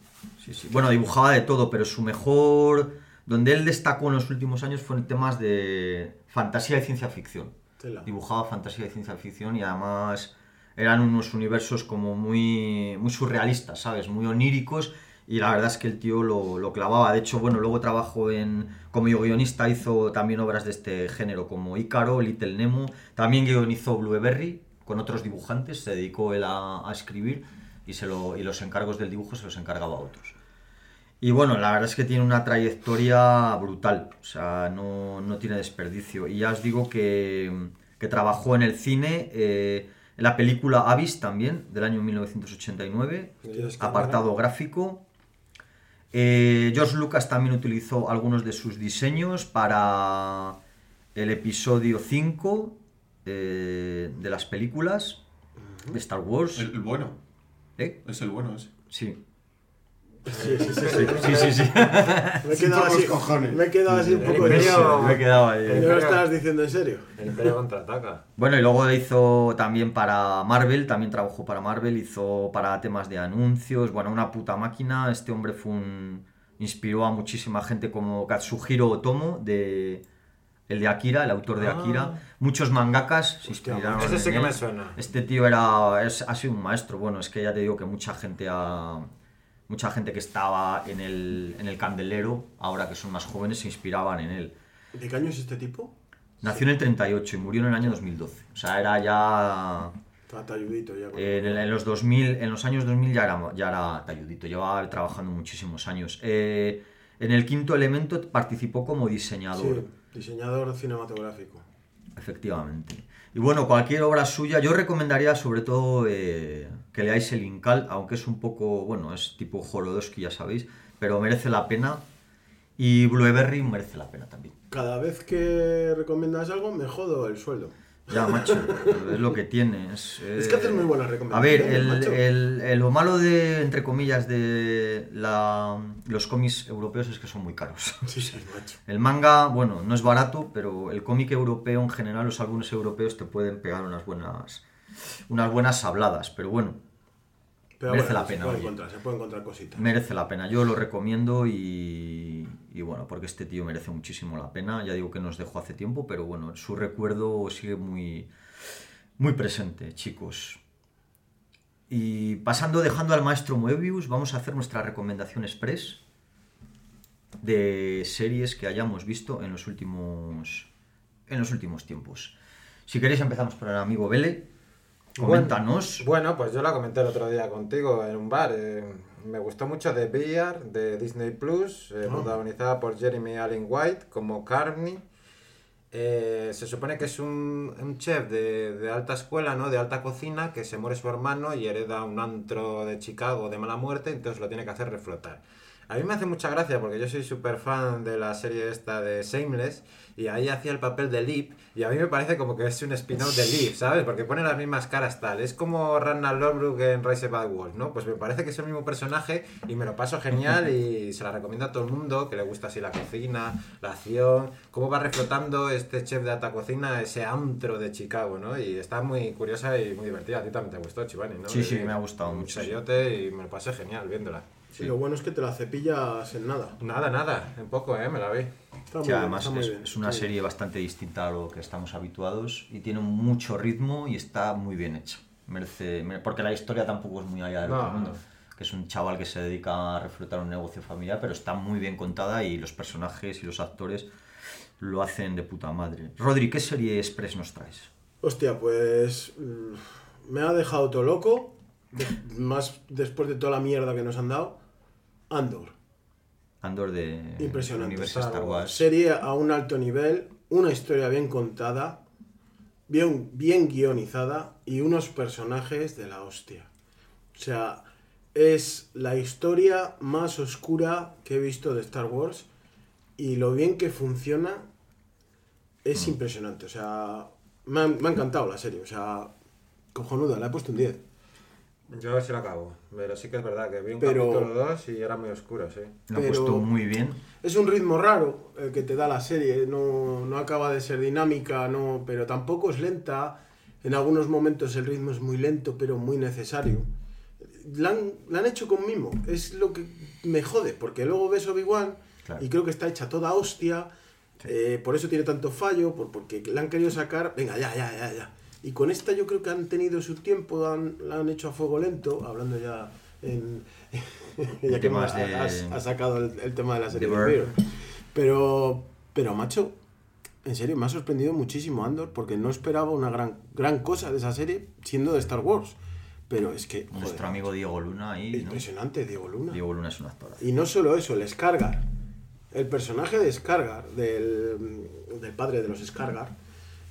sí, sí. Bueno, dibujaba de todo, pero su mejor... Donde él destacó en los últimos años fue en temas de fantasía y ciencia ficción. Tela. Dibujaba fantasía y ciencia ficción y además eran unos universos como muy, muy surrealistas, ¿sabes? Muy oníricos y la verdad es que el tío lo, lo clavaba. De hecho, bueno, luego trabajó en, como guionista, hizo también obras de este género como Ícaro, Little Nemo, también guionizó Blueberry con otros dibujantes, se dedicó él a, a escribir y, se lo, y los encargos del dibujo se los encargaba a otros. Y bueno, la verdad es que tiene una trayectoria brutal, o sea, no, no tiene desperdicio. Y ya os digo que, que trabajó en el cine, eh, en la película Avis también, del año 1989, Dios, qué apartado gráfico. Eh, George Lucas también utilizó algunos de sus diseños para el episodio 5 eh, de las películas de Star Wars. El, el bueno. ¿Eh? Es el bueno ese. Sí. Sí, sí, sí. sí. Sí, sí, sí. Me he quedado así, cojones. me he quedado así un poco de... Me he quedado ahí. ¿No lo estabas diciendo en serio? El Imperio contraataca. Bueno, y luego hizo también para Marvel, también trabajó para Marvel, hizo para temas de anuncios, bueno, una puta máquina. Este hombre fue un... inspiró a muchísima gente como Katsuhiro Otomo, de... el de Akira, el autor de Ah. Akira. Muchos mangakas se Hostia, inspiraron ese sí en que él. me suena. Este tío era, es, ha sido un maestro. Bueno, es que ya te digo que mucha gente ha- Mucha gente que estaba en el, en el candelero, ahora que son más jóvenes, se inspiraban en él. ¿De qué año es este tipo? Nació en el 38 y murió en el año 2012. O sea, era ya Está talludito ya. en, el- en los 2000, en los años 2000 ya era, ya era talludito, llevaba trabajando muchísimos años. Eh, en el quinto elemento participó como diseñador, Sí, diseñador cinematográfico. efectivamente. Y bueno, cualquier obra suya, yo recomendaría sobre todo eh, que leáis el Incal, aunque es un poco, bueno, es tipo Jorodowski, ya sabéis, pero merece la pena. Y Blueberry merece la pena también. Cada vez que recomiendas algo me jodo el sueldo. Ya, macho, es lo que tiene. Es, Es que haces muy buenas A recomendaciones. ver, el, macho. el- el- lo malo de, entre comillas, de la- los cómics europeos es que son muy caros. Sí, sí, macho. El manga, bueno, no es barato, pero el cómic europeo en general, los álbumes europeos te pueden pegar unas buenas, unas buenas habladas, pero bueno, Pero Merece bueno, la pena, Se puede, oye. encontrar, se puede encontrar cositas. merece la pena. Yo lo recomiendo y, y bueno, porque este tío merece muchísimo la pena. Ya digo que nos dejó hace tiempo, pero bueno, su recuerdo sigue muy, muy presente, chicos. Y pasando, dejando al maestro Moebius, vamos a hacer nuestra recomendación express de series que hayamos visto en los últimos, en los últimos tiempos. Si queréis empezamos por el amigo Vele. Coméntanos. Bueno, pues yo la comenté el otro día contigo en un bar. eh, me gustó mucho The Bear de Disney Plus, eh, Ah. protagonizada por Jeremy Allen White como Carney. Eh, se supone que es un, un chef de, de alta escuela, ¿no? De alta cocina, que se muere su hermano y hereda un antro de Chicago de mala muerte, entonces lo tiene que hacer reflotar. A mí me hace mucha gracia porque yo soy súper fan de la serie esta de Shameless y ahí hacía el papel de Lip y a mí me parece como que es un spin-off de Lip, ¿sabes? Porque pone las mismas caras tal. Es como Ragnar Lothbrok en Rise of Bad Wolves, ¿no? Pues me parece que es el mismo personaje y me lo paso genial y se la recomiendo a todo el mundo que le gusta así la cocina, la acción, cómo va reflotando este chef de alta cocina ese antro de Chicago, ¿no? Y está muy curiosa y muy divertida. A ti también te gustó, Chivani, ¿no? Sí, sí, me ha gustado mucho, seriote y me lo pasé genial viéndola. Y lo bueno es que te la cepillas en nada. Nada, nada, en poco, ¿eh? Me la vi. Está muy Sí, bien, además está muy es, bien, es una muy serie bastante distinta a lo que estamos habituados y tiene mucho ritmo y está muy bien hecha. Merece, mere- porque la historia tampoco es muy allá del No, otro mundo. no. Que es un chaval que se dedica a reflotar un negocio familiar, pero está muy bien contada y los personajes y los actores lo hacen de puta madre. Rodri, ¿qué serie express nos traes? Hostia, pues mm, me ha dejado todo loco, de- más después de toda la mierda que nos han dado. Andor, Andor de impresionante. universo Star Wars. Serie a un alto nivel, una historia bien contada, bien, bien guionizada y unos personajes de la hostia. O sea, es la historia más oscura que he visto de Star Wars y lo bien que funciona es impresionante. O sea, me ha, me ha encantado la serie. O sea, cojonuda, le he puesto un 10. Yo sí la acabo, pero sí que es verdad que vi un Pero- capítulo 2 y era muy oscuro, sí. Lo ha pero- puesto muy bien. Es un ritmo raro el que te da la serie, no, no acaba de ser dinámica, no, pero tampoco es lenta. En algunos momentos el ritmo es muy lento, pero muy necesario. La han, la han hecho con mimo, es lo que me jode, porque luego ves Obi-Wan Claro. y creo que está hecha toda hostia, eh, por eso tiene tanto fallo, por, porque la han querido sacar, venga, ya, ya, ya, ya. Y con esta yo creo que han tenido su tiempo, han- la han hecho a fuego lento, hablando ya en... ya que me de- has, has sacado el, el tema de la serie de. Pero, pero macho, en serio, me ha sorprendido muchísimo Andor porque no esperaba una gran, gran cosa de esa serie siendo de Star Wars. Pero es que, joder, Nuestro amigo Diego Luna ahí, ¿no? impresionante Diego Luna. Diego Luna es un actor. Y no solo eso, el Skargar. El personaje de Skargar, del, del padre de los Skargar,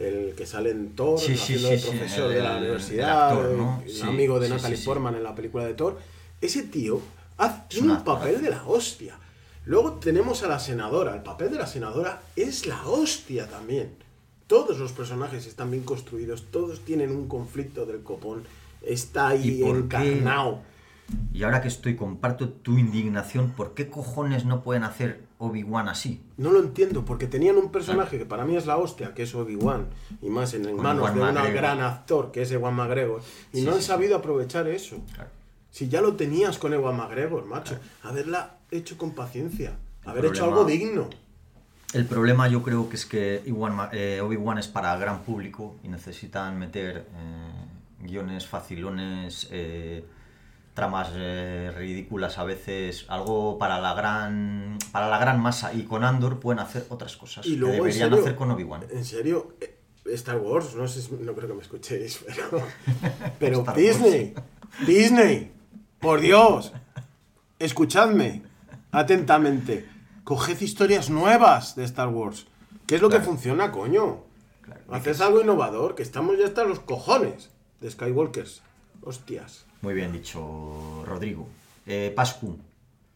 el que sale en Thor, Sí, sí, haciendo sí, de sí, profesor el- de la el- universidad, el actor, ¿no? el amigo de Natalie. Portman en la película de Thor. Ese tío tiene un papel de la hostia. Luego tenemos a la senadora. El papel de la senadora es la hostia también. Todos los personajes están bien construidos, todos tienen un conflicto del copón. Está ahí encarnado. Y ahora que estoy, comparto tu indignación, ¿por qué cojones no pueden hacer Obi-Wan así? No lo entiendo, porque tenían un personaje que para mí es la hostia, que es Obi-Wan, y más en, manos de un gran actor, que es Ewan McGregor, y Sí, no han sí. sabido aprovechar eso. Claro. Si ya lo tenías con Ewan McGregor, macho, haberla hecho con paciencia, haber hecho algo digno. El problema yo creo que es que eh, Obi-Wan es para gran público y necesitan meter eh, guiones facilones, eh, tramas eh, ridículas a veces, algo para la gran para la gran masa y con Andor pueden hacer otras cosas Y que luego, en deberían serio, hacer con Obi-Wan. En serio, eh, Star Wars, no sé, no creo que me escuchéis, pero, Disney, Disney, por Dios, escuchadme atentamente, coged historias nuevas de Star Wars, que es lo que funciona, coño. Claro. Haces algo innovador, que estamos ya hasta los cojones de Skywalkers. Hostias. Muy bien dicho, Rodrigo. Eh, Pascu,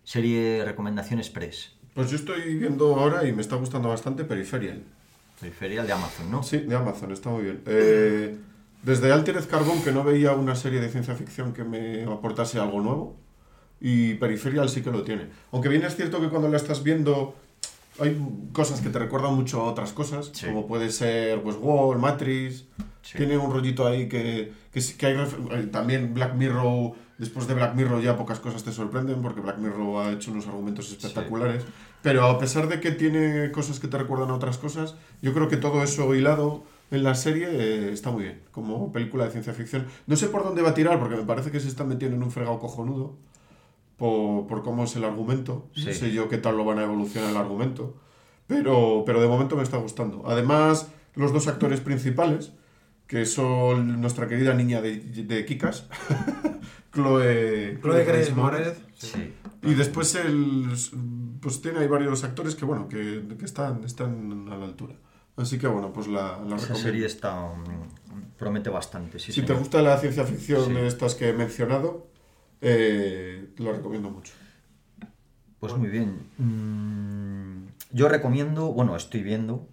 serie recomendación express. Pues yo estoy viendo ahora y me está gustando bastante Peripheral. Periferial de Amazon, ¿no? Sí, de Amazon, está muy bien. Eh, desde Altered Carbon que no veía una serie de ciencia ficción que me aportase algo nuevo. Y Peripheral sí que lo tiene. Aunque bien es cierto que cuando la estás viendo hay cosas que te recuerdan mucho a otras cosas, Sí. como puede ser pues Wall, Matrix. Sí. Tiene un rollito ahí que, que, que hay eh, también Black Mirror. Después de Black Mirror ya pocas cosas te sorprenden porque Black Mirror ha hecho unos argumentos espectaculares. Pero a pesar de que tiene cosas que te recuerdan a otras cosas, yo creo que todo eso hilado en la serie eh, está muy bien, como película de ciencia ficción. No sé por dónde va a tirar porque me parece que se está metiendo en un fregado cojonudo por, por cómo es el argumento. No Sí. sé yo qué tal lo van a evolucionar el argumento. Pero, pero de momento me está gustando. Además, los dos actores principales, que son nuestra querida niña de, de Kikas, Chloe, Chloe Grace Moretz. Sí. Y después el, pues tiene hay varios actores que bueno que, que están, están a la altura. Así que bueno, pues la, la Esa recomiendo. serie está mm, promete bastante, sí, si te señor. gusta la ciencia ficción Sí. estas que he mencionado, eh, lo recomiendo mucho. Pues muy bien. Mm, Yo recomiendo, bueno, estoy viendo,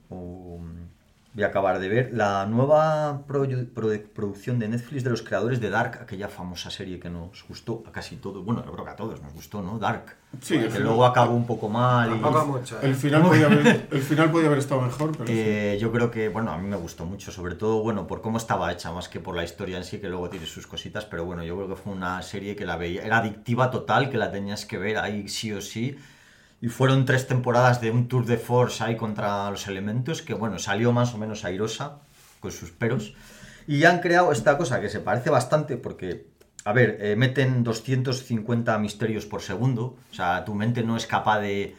voy a acabar de ver, la nueva pro- pro- producción de Netflix de los creadores de Dark, aquella famosa serie que nos gustó a casi todos, bueno, yo creo que a todos nos gustó, ¿no? Dark. Sí, que final- luego acabó un poco mal. y- mucho. ¿eh? El final, podía haber, el final podía haber estado mejor, pero sí. Eh, yo creo que, bueno, a mí me gustó mucho, sobre todo, bueno, por cómo estaba hecha, más que por la historia en sí, que luego tiene sus cositas, pero bueno, yo creo que fue una serie que la veía, era adictiva total, que la tenías que ver ahí sí o sí, y fueron tres temporadas de un tour de force ahí contra los elementos, que bueno, salió más o menos airosa, con sus peros, y han creado esta cosa que se parece bastante, porque, a ver, eh, meten 250 misterios por segundo, o sea, tu mente no es capaz de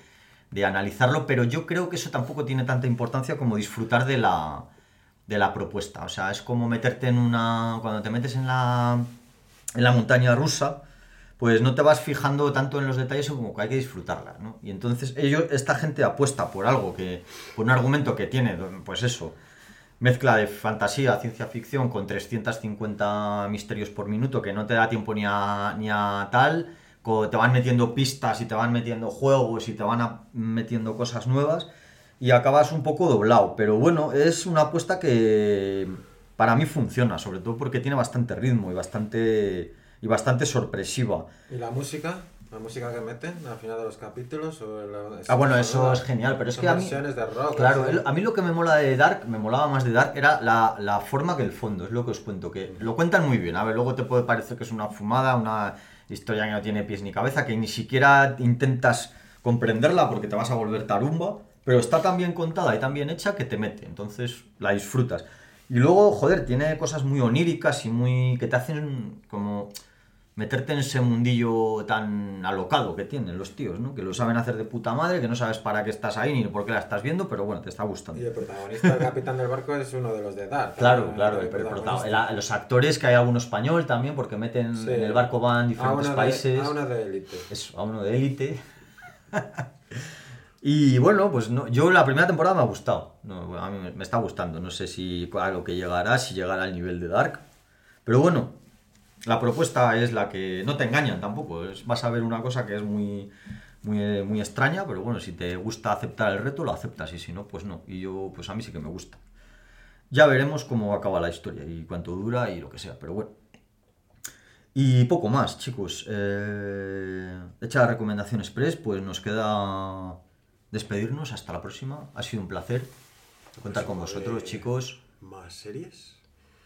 de analizarlo, pero yo creo que eso tampoco tiene tanta importancia como disfrutar de la, de la propuesta. O sea, es como meterte en una... Cuando te metes en la, en la montaña rusa, pues no te vas fijando tanto en los detalles como que hay que disfrutarla, ¿no? Y entonces ellos, esta gente apuesta por algo que, por un argumento que tiene, pues eso, mezcla de fantasía, ciencia ficción con 350 misterios por minuto que no te da tiempo ni a, ni a tal, te van metiendo pistas y te van metiendo juegos y te van metiendo cosas nuevas y acabas un poco doblado, pero bueno, es una apuesta que para mí funciona, sobre todo porque tiene bastante ritmo y bastante y bastante sorpresiva. ¿Y la música? ¿La música que meten al final de los capítulos? O la- Ah, bueno, eso es genial, pero es que a mí... de rock. Claro, así. a mí lo que me mola de Dark, me molaba más de Dark, era la, la forma que el fondo, es lo que os cuento, que lo cuentan muy bien. A ver, luego te puede parecer que es una fumada, una historia que no tiene pies ni cabeza, que ni siquiera intentas comprenderla porque te vas a volver tarumba, pero está tan bien contada y tan bien hecha que te mete, entonces la disfrutas. Y luego, joder, tiene cosas muy oníricas y muy... que te hacen como meterte en ese mundillo tan alocado que tienen los tíos, ¿no? Que lo saben hacer de puta madre, que no sabes para qué estás ahí ni por qué la estás viendo, pero bueno, te está gustando. Y el protagonista, el capitán del barco, es uno de los de Dark. Claro, claro, el protagonista. los actores, que hay alguno español también, porque meten Sí. en el barco van A diferentes uno países. De, a uno de élite. Eso, a uno de élite. y bueno, pues no, yo la primera temporada me ha gustado. No, a mí me, me está gustando. No sé si a lo que llegará, si llegará al nivel de Dark. Pero bueno, la propuesta es la que no te engañan tampoco. es- vas a ver una cosa que es muy, muy, muy extraña, pero bueno, si te gusta aceptar el reto, lo aceptas. Y si no, pues no. Y yo, pues a mí sí que me gusta. Ya veremos cómo acaba la historia y cuánto dura y lo que sea, pero bueno. Y poco más, chicos. Eh, hecha la recomendación express, pues nos queda despedirnos. Hasta la próxima. Ha sido un placer contar con vosotros, chicos. Más series,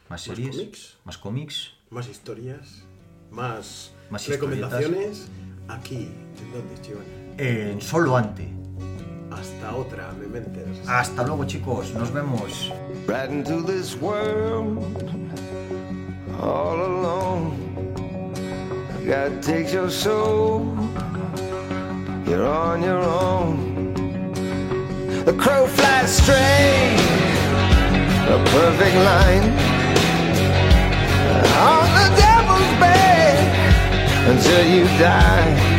Más más series, cómics. más cómics. Más historias, más, Más recomendaciones. Aquí, ¿en dónde, Chivón? En solo ante. Hasta otra, Mementes. Hasta luego, chicos. Nos vemos. right into this world all alone. God takes your soul, you're on your own. The crow flies straight, a perfect line on the devil's bed until you die.